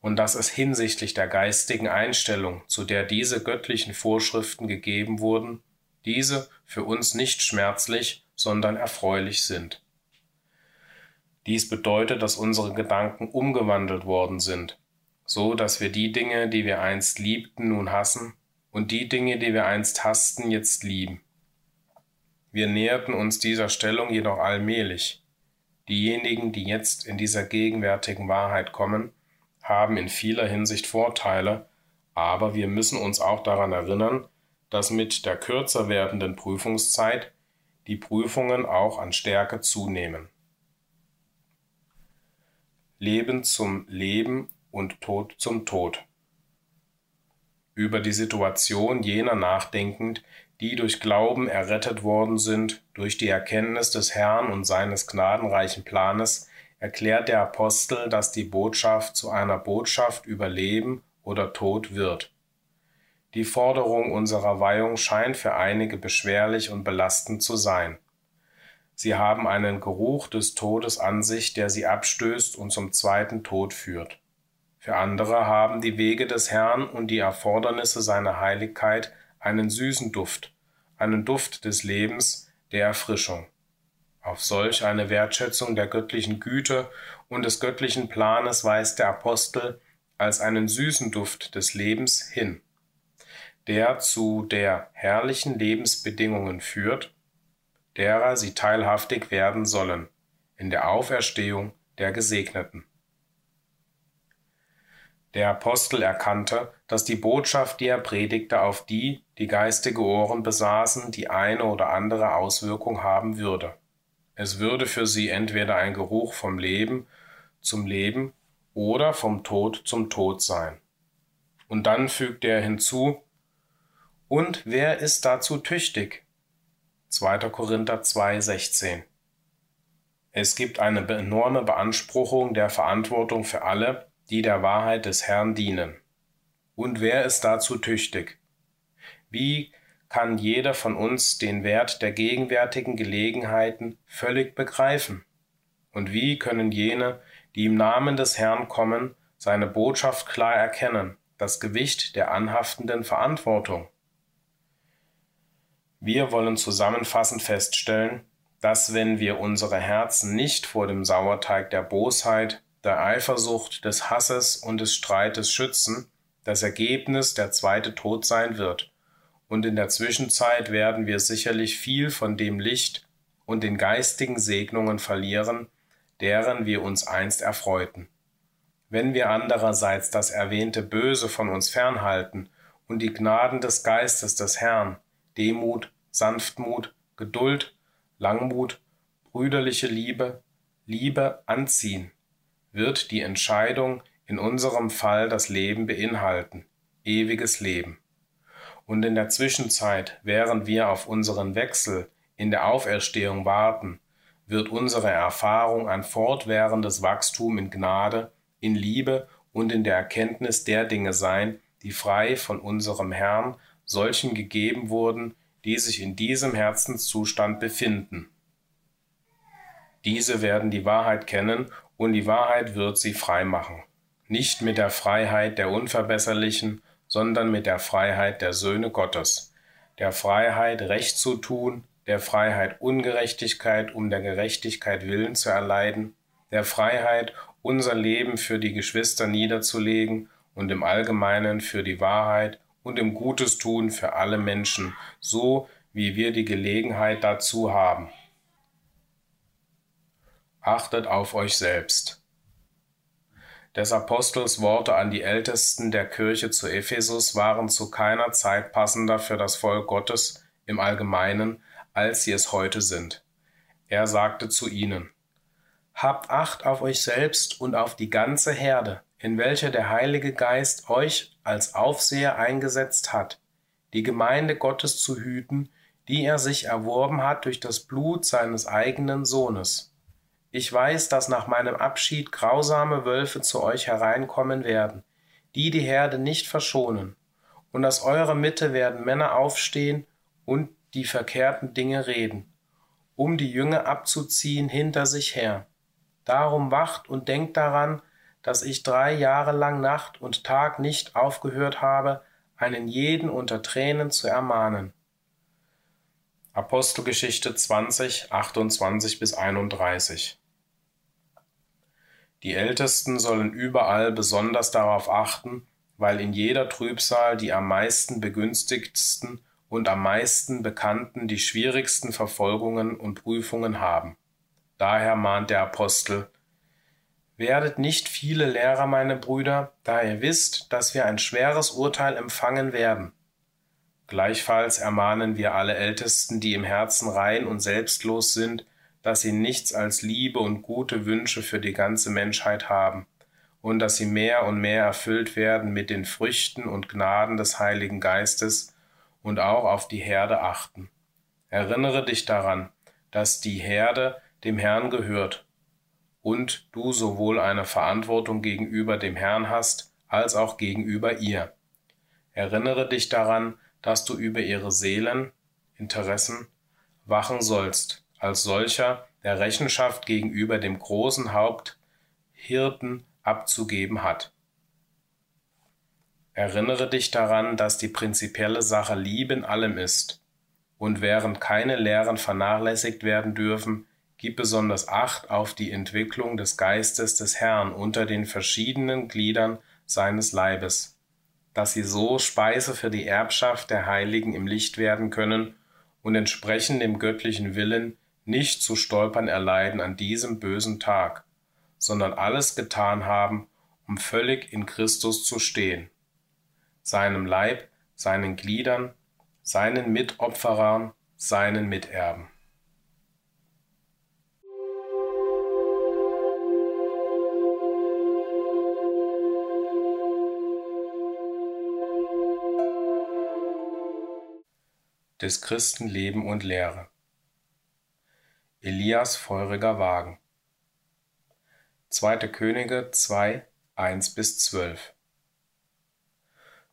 und dass es hinsichtlich der geistigen Einstellung, zu der diese göttlichen Vorschriften gegeben wurden, diese für uns nicht schmerzlich, sondern erfreulich sind. Dies bedeutet, dass unsere Gedanken umgewandelt worden sind, so dass wir die Dinge, die wir einst liebten, nun hassen, und die Dinge, die wir einst hassten, jetzt lieben. Wir näherten uns dieser Stellung jedoch allmählich. Diejenigen, die jetzt in dieser gegenwärtigen Wahrheit kommen, haben in vieler Hinsicht Vorteile, aber wir müssen uns auch daran erinnern, dass mit der kürzer werdenden Prüfungszeit die Prüfungen auch an Stärke zunehmen. Leben zum Leben und Tod zum Tod. Über die Situation jener nachdenkend, die durch Glauben errettet worden sind, durch die Erkenntnis des Herrn und seines gnadenreichen Planes, erklärt der Apostel, dass die Botschaft zu einer Botschaft über Leben oder Tod wird. Die Forderung unserer Weihung scheint für einige beschwerlich und belastend zu sein. Sie haben einen Geruch des Todes an sich, der sie abstößt und zum zweiten Tod führt. Für andere haben die Wege des Herrn und die Erfordernisse seiner Heiligkeit einen süßen Duft, einen Duft des Lebens, der Erfrischung. Auf solch eine Wertschätzung der göttlichen Güte und des göttlichen Planes weist der Apostel als einen süßen Duft des Lebens hin, der zu der herrlichen Lebensbedingungen führt, derer sie teilhaftig werden sollen, in der Auferstehung der Gesegneten. Der Apostel erkannte, dass die Botschaft, die er predigte, auf die, die geistige Ohren besaßen, die eine oder andere Auswirkung haben würde. Es würde für sie entweder ein Geruch vom Leben zum Leben oder vom Tod zum Tod sein. Und dann fügte er hinzu, und wer ist dazu tüchtig? 2. Korinther 2,16. Es gibt eine enorme Beanspruchung der Verantwortung für alle, die der Wahrheit des Herrn dienen. Und wer ist dazu tüchtig? Wie kann jeder von uns den Wert der gegenwärtigen Gelegenheiten völlig begreifen? Und wie können jene, die im Namen des Herrn kommen, seine Botschaft klar erkennen, das Gewicht der anhaftenden Verantwortung? Wir wollen zusammenfassend feststellen, dass wenn wir unsere Herzen nicht vor dem Sauerteig der Bosheit, der Eifersucht, des Hasses und des Streites schützen, das Ergebnis der zweite Tod sein wird, und in der Zwischenzeit werden wir sicherlich viel von dem Licht und den geistigen Segnungen verlieren, deren wir uns einst erfreuten. Wenn wir andererseits das erwähnte Böse von uns fernhalten und die Gnaden des Geistes des Herrn, Demut, Sanftmut, Geduld, Langmut, brüderliche Liebe, Liebe anziehen, wird die Entscheidung in unserem Fall das Leben beinhalten, ewiges Leben. Und in der Zwischenzeit, während wir auf unseren Wechsel in der Auferstehung warten, wird unsere Erfahrung ein fortwährendes Wachstum in Gnade, in Liebe und in der Erkenntnis der Dinge sein, die frei von unserem Herrn solchen gegeben wurden, die sich in diesem Herzenszustand befinden. Diese werden die Wahrheit kennen und die Wahrheit wird sie frei machen. Nicht mit der Freiheit der Unverbesserlichen, sondern mit der Freiheit der Söhne Gottes, der Freiheit, Recht zu tun, der Freiheit, Ungerechtigkeit um der Gerechtigkeit willen zu erleiden, der Freiheit, unser Leben für die Geschwister niederzulegen und im Allgemeinen für die Wahrheit und im Gutes tun für alle Menschen, so wie wir die Gelegenheit dazu haben. Achtet auf euch selbst. Des Apostels Worte an die Ältesten der Kirche zu Ephesus waren zu keiner Zeit passender für das Volk Gottes im Allgemeinen, als sie es heute sind. Er sagte zu ihnen, Habt Acht auf euch selbst und auf die ganze Herde, in welcher der Heilige Geist euch als Aufseher eingesetzt hat, die Gemeinde Gottes zu hüten, die er sich erworben hat durch das Blut seines eigenen Sohnes. Ich weiß, dass nach meinem Abschied grausame Wölfe zu euch hereinkommen werden, die die Herde nicht verschonen, und aus eurer Mitte werden Männer aufstehen und die verkehrten Dinge reden, um die Jünger abzuziehen hinter sich her. Darum wacht und denkt daran, dass ich drei Jahre lang Nacht und Tag nicht aufgehört habe, einen jeden unter Tränen zu ermahnen. Apostelgeschichte 20, 28 bis 31 Die Ältesten sollen überall besonders darauf achten, weil in jeder Trübsal die am meisten begünstigtsten und am meisten bekannten die schwierigsten Verfolgungen und Prüfungen haben. Daher mahnt der Apostel, Werdet nicht viele Lehrer, meine Brüder, da ihr wisst, dass wir ein schweres Urteil empfangen werden. Gleichfalls ermahnen wir alle Ältesten, die im Herzen rein und selbstlos sind, dass sie nichts als Liebe und gute Wünsche für die ganze Menschheit haben und dass sie mehr und mehr erfüllt werden mit den Früchten und Gnaden des Heiligen Geistes und auch auf die Herde achten. Erinnere dich daran, dass die Herde dem Herrn gehört und du sowohl eine Verantwortung gegenüber dem Herrn hast, als auch gegenüber ihr. Erinnere dich daran, dass du über ihre Seelen, Interessen, wachen sollst, als solcher, der Rechenschaft gegenüber dem großen Haupt Hirten abzugeben hat. Erinnere dich daran, dass die prinzipielle Sache Liebe in allem ist, und während keine Lehren vernachlässigt werden dürfen, Gib besonders Acht auf die Entwicklung des Geistes des Herrn unter den verschiedenen Gliedern seines Leibes, dass sie so Speise für die Erbschaft der Heiligen im Licht werden können und entsprechend dem göttlichen Willen nicht zu stolpern erleiden an diesem bösen Tag, sondern alles getan haben, um völlig in Christus zu stehen, seinem Leib, seinen Gliedern, seinen Mitopferern, seinen Miterben. des Christen Leben und Lehre. Elias feuriger Wagen. 2. Könige 2, 1 bis 12.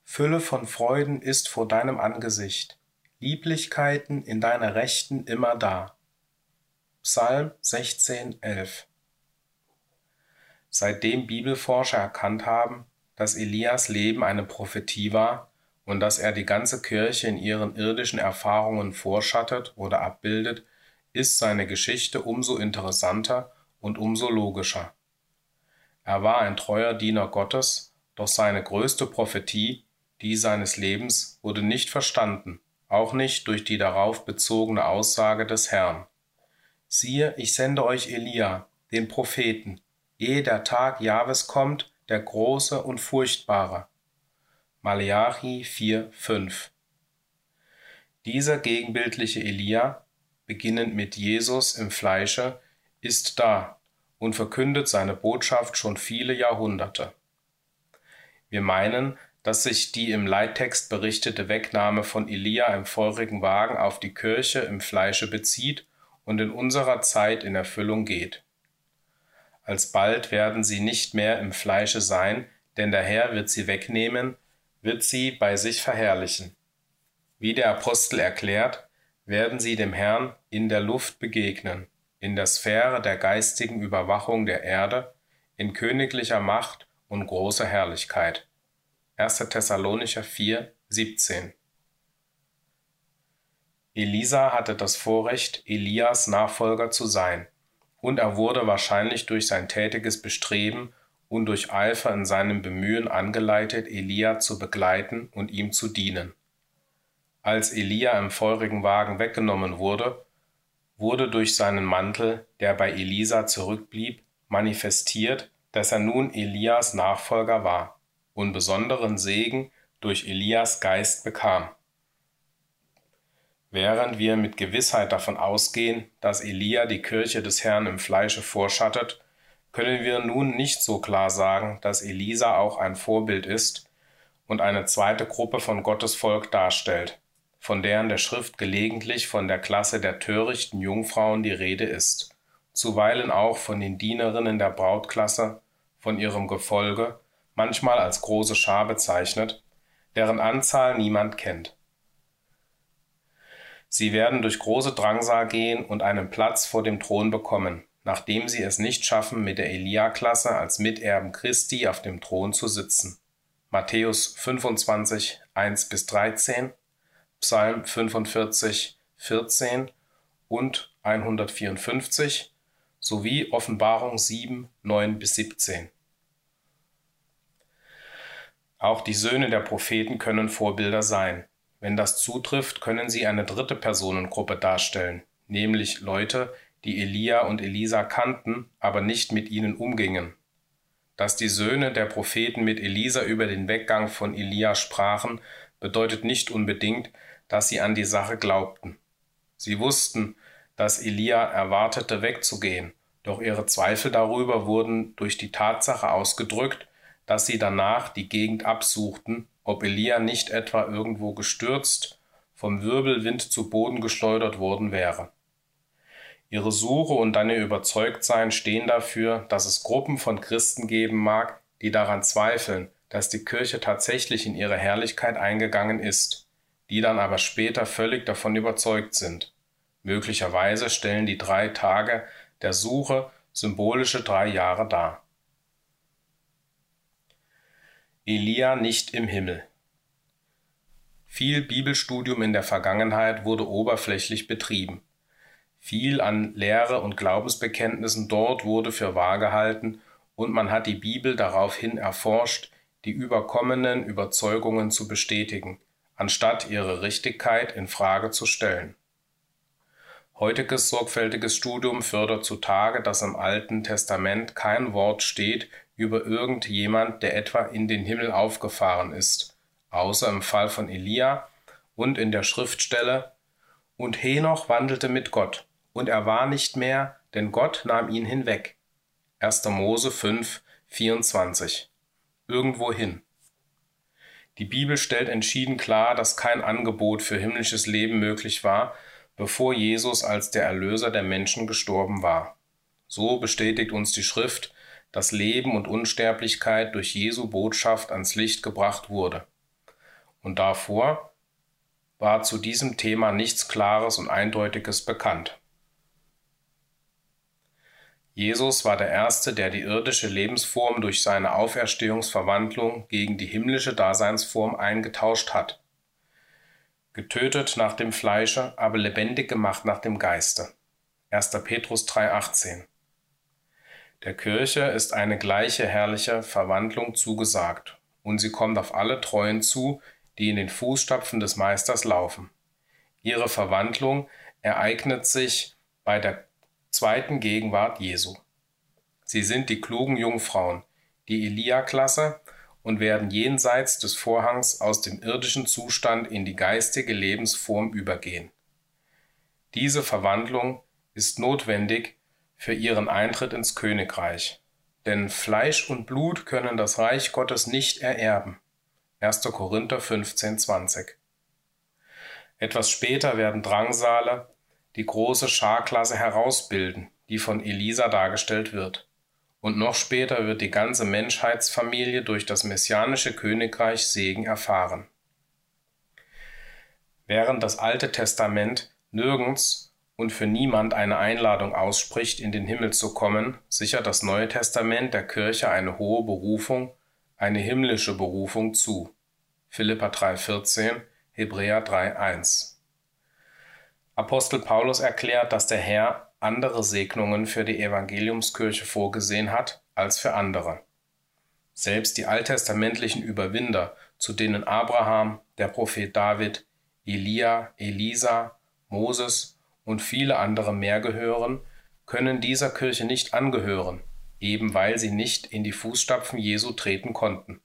Fülle von Freuden ist vor deinem Angesicht, Lieblichkeiten in deiner Rechten immer da. Psalm 16, 11. Seitdem Bibelforscher erkannt haben, dass Elias Leben eine Prophetie war, und dass er die ganze Kirche in ihren irdischen Erfahrungen vorschattet oder abbildet, ist seine Geschichte umso interessanter und umso logischer. Er war ein treuer Diener Gottes, doch seine größte Prophetie, die seines Lebens, wurde nicht verstanden, auch nicht durch die darauf bezogene Aussage des Herrn. Siehe, ich sende euch Elia, den Propheten, ehe der Tag Jahwes kommt, der große und furchtbare, Maleachi 4,5 Dieser gegenbildliche Elia, beginnend mit Jesus im Fleische, ist da und verkündet seine Botschaft schon viele Jahrhunderte. Wir meinen, dass sich die im Leittext berichtete Wegnahme von Elia im feurigen Wagen auf die Kirche im Fleische bezieht und in unserer Zeit in Erfüllung geht. Alsbald werden sie nicht mehr im Fleische sein, denn der Herr wird sie wegnehmen, wird sie bei sich verherrlichen. Wie der Apostel erklärt, werden sie dem Herrn in der Luft begegnen, in der Sphäre der geistigen Überwachung der Erde, in königlicher Macht und großer Herrlichkeit. 1. Thessalonicher 4, 17. Elisa hatte das Vorrecht, Elias Nachfolger zu sein, und er wurde wahrscheinlich durch sein tätiges Bestreben und durch Eifer in seinem Bemühen angeleitet, Elia zu begleiten und ihm zu dienen. Als Elia im feurigen Wagen weggenommen wurde, wurde durch seinen Mantel, der bei Elisa zurückblieb, manifestiert, dass er nun Elias Nachfolger war und besonderen Segen durch Elias Geist bekam. Während wir mit Gewissheit davon ausgehen, dass Elia die Kirche des Herrn im Fleische vorschattet können wir nun nicht so klar sagen, dass Elisa auch ein Vorbild ist und eine zweite Gruppe von Gottes Volk darstellt, von der in der Schrift gelegentlich von der Klasse der törichten Jungfrauen die Rede ist, zuweilen auch von den Dienerinnen der Brautklasse, von ihrem Gefolge, manchmal als große Schar bezeichnet, deren Anzahl niemand kennt. Sie werden durch große Drangsal gehen und einen Platz vor dem Thron bekommen, nachdem sie es nicht schaffen, mit der Elia-Klasse als Miterben Christi auf dem Thron zu sitzen. Matthäus 25, 1 bis 13, Psalm 45, 14 und 154 sowie Offenbarung 7, 9 bis 17. Auch die Söhne der Propheten können Vorbilder sein. Wenn das zutrifft, können sie eine dritte Personengruppe darstellen, nämlich Leute, die Elia und Elisa kannten, aber nicht mit ihnen umgingen. Dass die Söhne der Propheten mit Elisa über den Weggang von Elia sprachen, bedeutet nicht unbedingt, dass sie an die Sache glaubten. Sie wussten, dass Elia erwartete, wegzugehen, doch ihre Zweifel darüber wurden durch die Tatsache ausgedrückt, dass sie danach die Gegend absuchten, ob Elia nicht etwa irgendwo gestürzt, vom Wirbelwind zu Boden geschleudert worden wäre. Ihre Suche und dann ihr Überzeugtsein stehen dafür, dass es Gruppen von Christen geben mag, die daran zweifeln, dass die Kirche tatsächlich in ihre Herrlichkeit eingegangen ist, die dann aber später völlig davon überzeugt sind. Möglicherweise stellen die drei Tage der Suche symbolische drei Jahre dar. Elia nicht im Himmel. Viel Bibelstudium in der Vergangenheit wurde oberflächlich betrieben. Viel an Lehre und Glaubensbekenntnissen dort wurde für wahr gehalten und man hat die Bibel daraufhin erforscht, die überkommenen Überzeugungen zu bestätigen, anstatt ihre Richtigkeit in Frage zu stellen. Heutiges sorgfältiges Studium fördert zutage, dass im Alten Testament kein Wort steht über irgendjemand, der etwa in den Himmel aufgefahren ist, außer im Fall von Elia und in der Schriftstelle Und Henoch wandelte mit Gott, und er war nicht mehr, denn Gott nahm ihn hinweg. 1. Mose 5, 24. Irgendwohin. Die Bibel stellt entschieden klar, dass kein Angebot für himmlisches Leben möglich war, bevor Jesus als der Erlöser der Menschen gestorben war. So bestätigt uns die Schrift, dass Leben und Unsterblichkeit durch Jesu Botschaft ans Licht gebracht wurde. Und davor war zu diesem Thema nichts Klares und Eindeutiges bekannt. Jesus war der Erste, der die irdische Lebensform durch seine Auferstehungsverwandlung gegen die himmlische Daseinsform eingetauscht hat. Getötet nach dem Fleische, aber lebendig gemacht nach dem Geiste. 1. Petrus 3,18 Der Kirche ist eine gleiche herrliche Verwandlung zugesagt, und sie kommt auf alle Treuen zu, die in den Fußstapfen des Meisters laufen. Ihre Verwandlung ereignet sich bei der zweiten Gegenwart Jesu. Sie sind die klugen Jungfrauen, die Elia-Klasse und werden jenseits des Vorhangs aus dem irdischen Zustand in die geistige Lebensform übergehen. Diese Verwandlung ist notwendig für ihren Eintritt ins Königreich, denn Fleisch und Blut können das Reich Gottes nicht ererben. 1. Korinther 15, 20. Etwas später werden Drangsale die große Scharklasse herausbilden, die von Elisa dargestellt wird. Und noch später wird die ganze Menschheitsfamilie durch das messianische Königreich Segen erfahren. Während das Alte Testament nirgends und für niemand eine Einladung ausspricht, in den Himmel zu kommen, sichert das Neue Testament der Kirche eine hohe Berufung, eine himmlische Berufung zu. Philippa 3,14, Hebräer 3,1 Apostel Paulus erklärt, dass der Herr andere Segnungen für die Evangeliumskirche vorgesehen hat als für andere. Selbst die alttestamentlichen Überwinder, zu denen Abraham, der Prophet David, Elia, Elisa, Moses und viele andere mehr gehören, können dieser Kirche nicht angehören, eben weil sie nicht in die Fußstapfen Jesu treten konnten.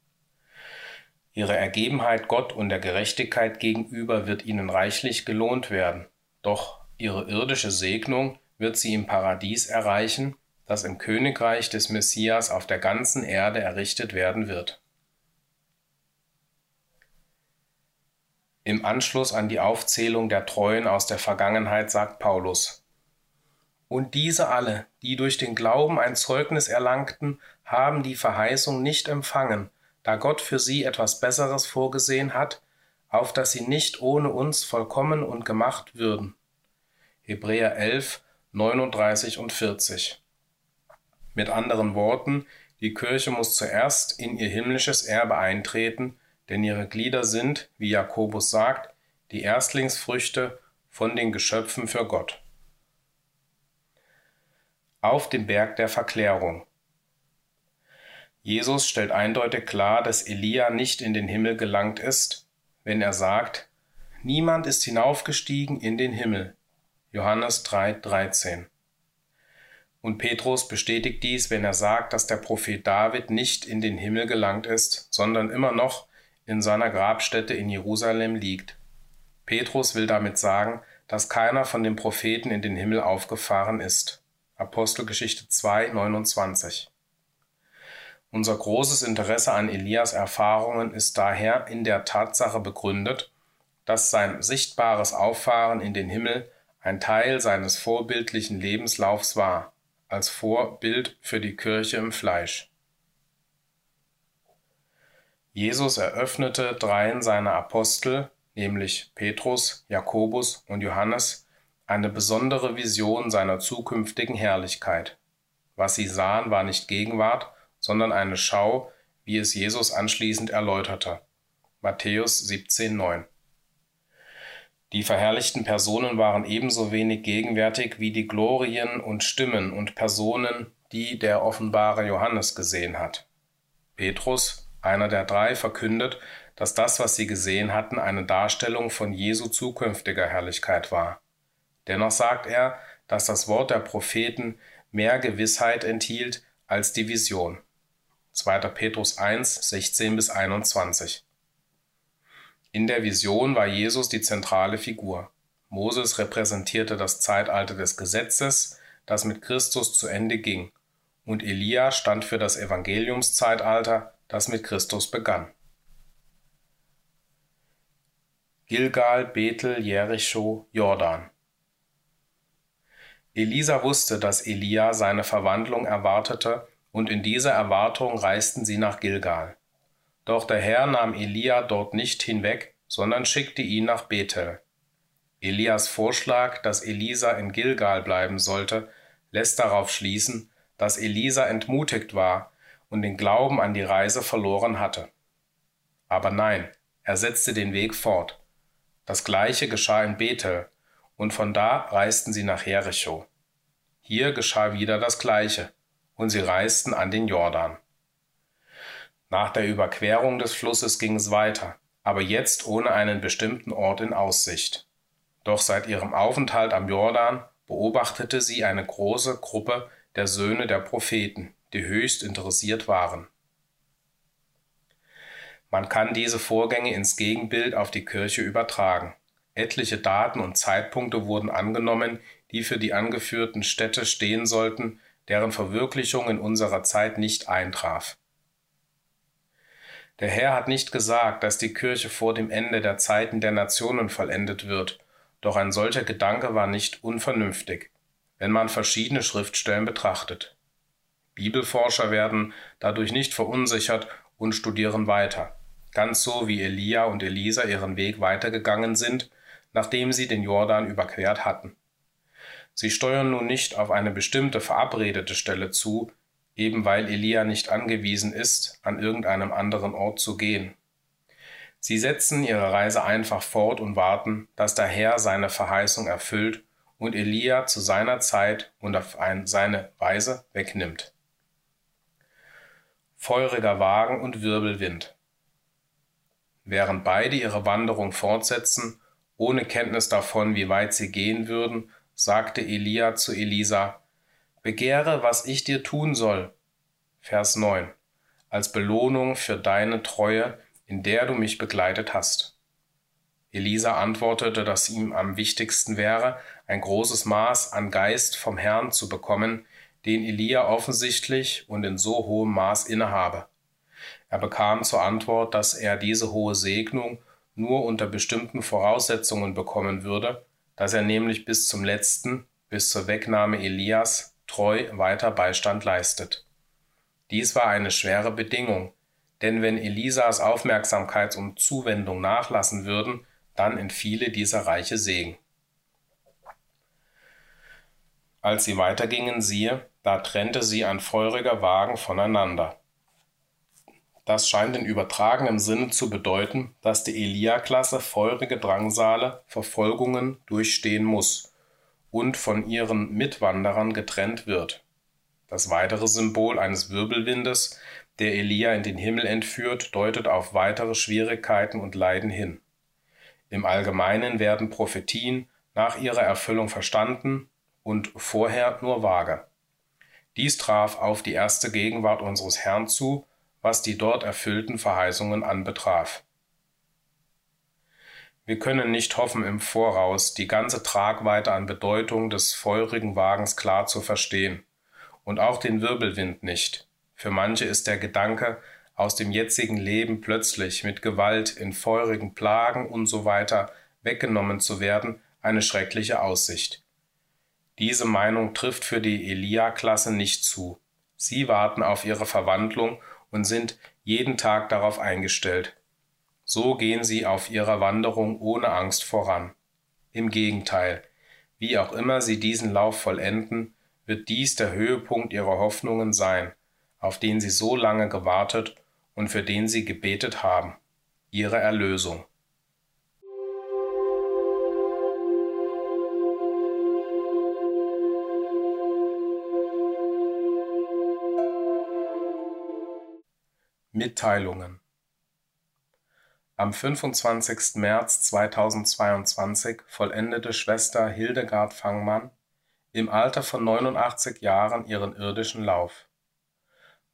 Ihre Ergebenheit Gott und der Gerechtigkeit gegenüber wird ihnen reichlich gelohnt werden, doch ihre irdische Segnung wird sie im Paradies erreichen, das im Königreich des Messias auf der ganzen Erde errichtet werden wird. Im Anschluss an die Aufzählung der Treuen aus der Vergangenheit sagt Paulus, Und diese alle, die durch den Glauben ein Zeugnis erlangten, haben die Verheißung nicht empfangen, da Gott für sie etwas Besseres vorgesehen hat, auf dass sie nicht ohne uns vollkommen und gemacht würden. Hebräer 11, 39 und 40. Mit anderen Worten, die Kirche muss zuerst in ihr himmlisches Erbe eintreten, denn ihre Glieder sind, wie Jakobus sagt, die Erstlingsfrüchte von den Geschöpfen für Gott. Auf dem Berg der Verklärung. Jesus stellt eindeutig klar, dass Elia nicht in den Himmel gelangt ist, wenn er sagt, Niemand ist hinaufgestiegen in den Himmel. Johannes 3,13. Und Petrus bestätigt dies, wenn er sagt, dass der Prophet David nicht in den Himmel gelangt ist, sondern immer noch in seiner Grabstätte in Jerusalem liegt. Petrus will damit sagen, dass keiner von den Propheten in den Himmel aufgefahren ist. Apostelgeschichte 2, 29. Unser großes Interesse an Elias Erfahrungen ist daher in der Tatsache begründet, dass sein sichtbares Auffahren in den Himmel ein Teil seines vorbildlichen Lebenslaufs war, als Vorbild für die Kirche im Fleisch. Jesus eröffnete dreien seiner Apostel nämlich Petrus, Jakobus und Johannes, eine besondere Vision seiner zukünftigen Herrlichkeit. Was sie sahen, war nicht Gegenwart, sondern eine Schau, wie es Jesus anschließend erläuterte. Matthäus 17,9 Die verherrlichten Personen waren ebenso wenig gegenwärtig wie die Glorien und Stimmen und Personen, die der offenbare Johannes gesehen hat. Petrus, einer der drei, verkündet, dass das, was sie gesehen hatten, eine Darstellung von Jesu zukünftiger Herrlichkeit war. Dennoch sagt er, dass das Wort der Propheten mehr Gewissheit enthielt als die Vision. 2. Petrus 1, 16 bis 21. In der Vision war Jesus die zentrale Figur. Moses repräsentierte das Zeitalter des Gesetzes, das mit Christus zu Ende ging, und Elia stand für das Evangeliumszeitalter, das mit Christus begann. Gilgal, Bethel, Jericho, Jordan. Elisa wusste, dass Elia seine Verwandlung erwartete, und in dieser Erwartung reisten sie nach Gilgal. Doch der Herr nahm Elia dort nicht hinweg, sondern schickte ihn nach Bethel. Elias Vorschlag, dass Elisa in Gilgal bleiben sollte, lässt darauf schließen, dass Elisa entmutigt war und den Glauben an die Reise verloren hatte. Aber nein, er setzte den Weg fort. Das gleiche geschah in Bethel, und von da reisten sie nach Jericho. Hier geschah wieder das gleiche, und sie reisten an den Jordan. Nach der Überquerung des Flusses ging es weiter, aber jetzt ohne einen bestimmten Ort in Aussicht. Doch seit ihrem Aufenthalt am Jordan beobachtete sie eine große Gruppe der Söhne der Propheten, die höchst interessiert waren. Man kann diese Vorgänge ins Gegenbild auf die Kirche übertragen. Etliche Daten und Zeitpunkte wurden angenommen, die für die angeführten Städte stehen sollten, deren Verwirklichung in unserer Zeit nicht eintraf. Der Herr hat nicht gesagt, dass die Kirche vor dem Ende der Zeiten der Nationen vollendet wird, doch ein solcher Gedanke war nicht unvernünftig, wenn man verschiedene Schriftstellen betrachtet. Bibelforscher werden dadurch nicht verunsichert und studieren weiter ganz so wie Elia und Elisa ihren Weg weitergegangen sind, nachdem sie den Jordan überquert hatten. Sie steuern nun nicht auf eine bestimmte verabredete Stelle zu, eben weil Elia nicht angewiesen ist, an irgendeinem anderen Ort zu gehen. Sie setzen ihre Reise einfach fort und warten, dass der Herr seine Verheißung erfüllt und Elia zu seiner Zeit und auf ein, seine Weise wegnimmt. Feuriger Wagen und Wirbelwind. Während beide ihre Wanderung fortsetzen, ohne Kenntnis davon, wie weit sie gehen würden, sagte Elia zu Elisa, Begehre, was ich dir tun soll. Vers 9. Als Belohnung für deine Treue, in der du mich begleitet hast. Elisa antwortete, dass ihm am wichtigsten wäre, ein großes Maß an Geist vom Herrn zu bekommen, den Elia offensichtlich und in so hohem Maß innehabe. Er bekam zur Antwort, dass er diese hohe Segnung nur unter bestimmten Voraussetzungen bekommen würde, dass er nämlich bis zum letzten, bis zur Wegnahme Elias, treu weiter Beistand leistet. Dies war eine schwere Bedingung, denn wenn Elisas Aufmerksamkeit und Zuwendung nachlassen würden, dann entfiele dieser reiche Segen. Als sie weitergingen, siehe, Da trennte sie ein feuriger Wagen voneinander. Das scheint in übertragenem Sinne zu bedeuten, dass die Elia-Klasse feurige Drangsale, Verfolgungen durchstehen muss und von ihren Mitwanderern getrennt wird. Das weitere Symbol eines Wirbelwindes, der Elia in den Himmel entführt, deutet auf weitere Schwierigkeiten und Leiden hin. Im Allgemeinen werden Prophetien nach ihrer Erfüllung verstanden und vorher nur vage. Dies traf auf die erste Gegenwart unseres Herrn zu, was die dort erfüllten Verheißungen anbetraf. Wir können nicht hoffen, im Voraus die ganze Tragweite an Bedeutung des feurigen Wagens klar zu verstehen, und auch den Wirbelwind nicht. Für manche ist der Gedanke, aus dem jetzigen Leben plötzlich mit Gewalt in feurigen Plagen und so weggenommen zu werden, eine schreckliche Aussicht. Diese Meinung trifft für die Elia-Klasse nicht zu. Sie warten auf ihre Verwandlung und sind jeden Tag darauf eingestellt. So gehen sie auf ihrer Wanderung ohne Angst voran. Im Gegenteil, wie auch immer sie diesen Lauf vollenden, wird dies der Höhepunkt ihrer Hoffnungen sein, auf den sie so lange gewartet und für den sie gebetet haben, ihre Erlösung. Mitteilungen Am 25. März 2022 vollendete Schwester Hildegard Fangmann im Alter von 89 Jahren ihren irdischen Lauf.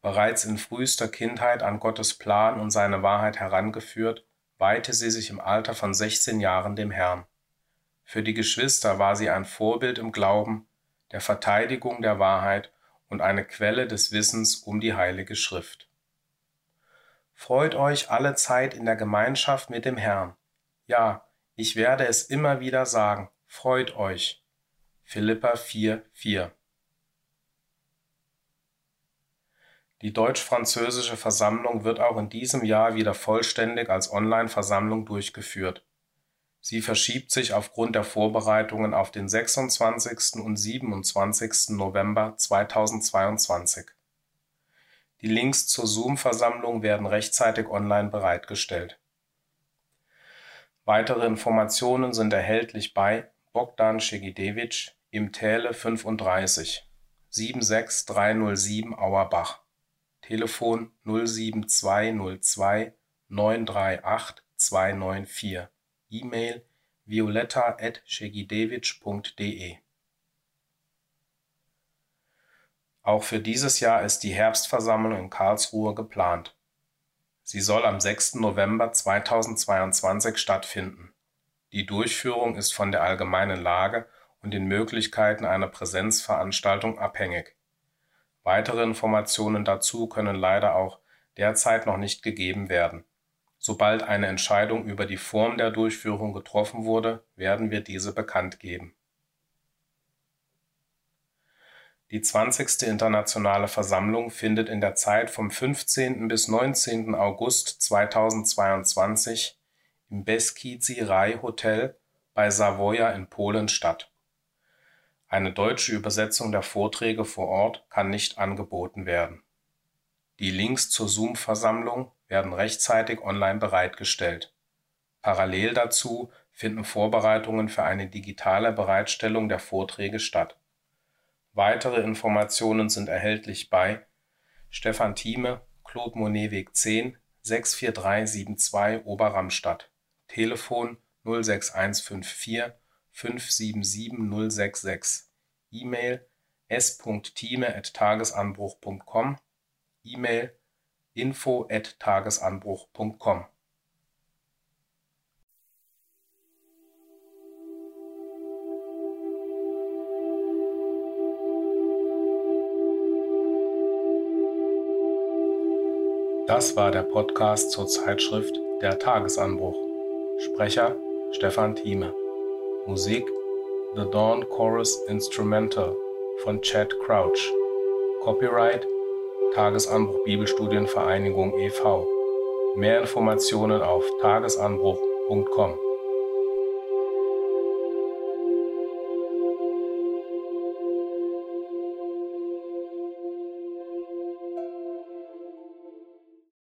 Bereits in frühester Kindheit an Gottes Plan und seine Wahrheit herangeführt, weihte sie sich im Alter von 16 Jahren dem Herrn. Für die Geschwister war sie ein Vorbild im Glauben, der Verteidigung der Wahrheit und eine Quelle des Wissens um die Heilige Schrift. Freut euch alle Zeit in der Gemeinschaft mit dem Herrn. Ja, ich werde es immer wieder sagen, freut euch. Philippa 4, 4 Die deutsch-französische Versammlung wird auch in diesem Jahr wieder vollständig als Online-Versammlung durchgeführt. Sie verschiebt sich aufgrund der Vorbereitungen auf den 26. und 27. November 2022. Die Links zur Zoom-Versammlung werden rechtzeitig online bereitgestellt. Weitere Informationen sind erhältlich bei Bogdan Schegidewitsch im Täle 35 76307 Auerbach. Telefon 07202 938 294 E-Mail violetta@schegidewitsch.de Auch für dieses Jahr ist die Herbstversammlung in Karlsruhe geplant. Sie soll am 6. November 2022 stattfinden. Die Durchführung ist von der allgemeinen Lage und den Möglichkeiten einer Präsenzveranstaltung abhängig. Weitere Informationen dazu können leider auch derzeit noch nicht gegeben werden. Sobald eine Entscheidung über die Form der Durchführung getroffen wurde, werden wir diese bekannt geben Die 20. Internationale Versammlung findet in der Zeit vom 15. bis 19. August 2022 im Beskizy Raj Hotel bei Savoia in Polen statt. Eine deutsche Übersetzung der Vorträge vor Ort kann nicht angeboten werden. Die Links zur Zoom-Versammlung werden rechtzeitig online bereitgestellt. Parallel dazu finden Vorbereitungen für eine digitale Bereitstellung der Vorträge statt Weitere Informationen sind erhältlich bei Stefan Thieme, Claude Monet Weg 10, 64372 Oberramstadt, Telefon 06154 577 066, E-Mail s.thieme@tagesanbruch.com, E-Mail info@tagesanbruch.com Das war der Podcast zur Zeitschrift Der Tagesanbruch. Sprecher Stefan Thieme. Musik The Dawn Chorus Instrumental von Chad Crouch. Copyright Tagesanbruch Bibelstudienvereinigung e.V. Mehr Informationen auf tagesanbruch.com.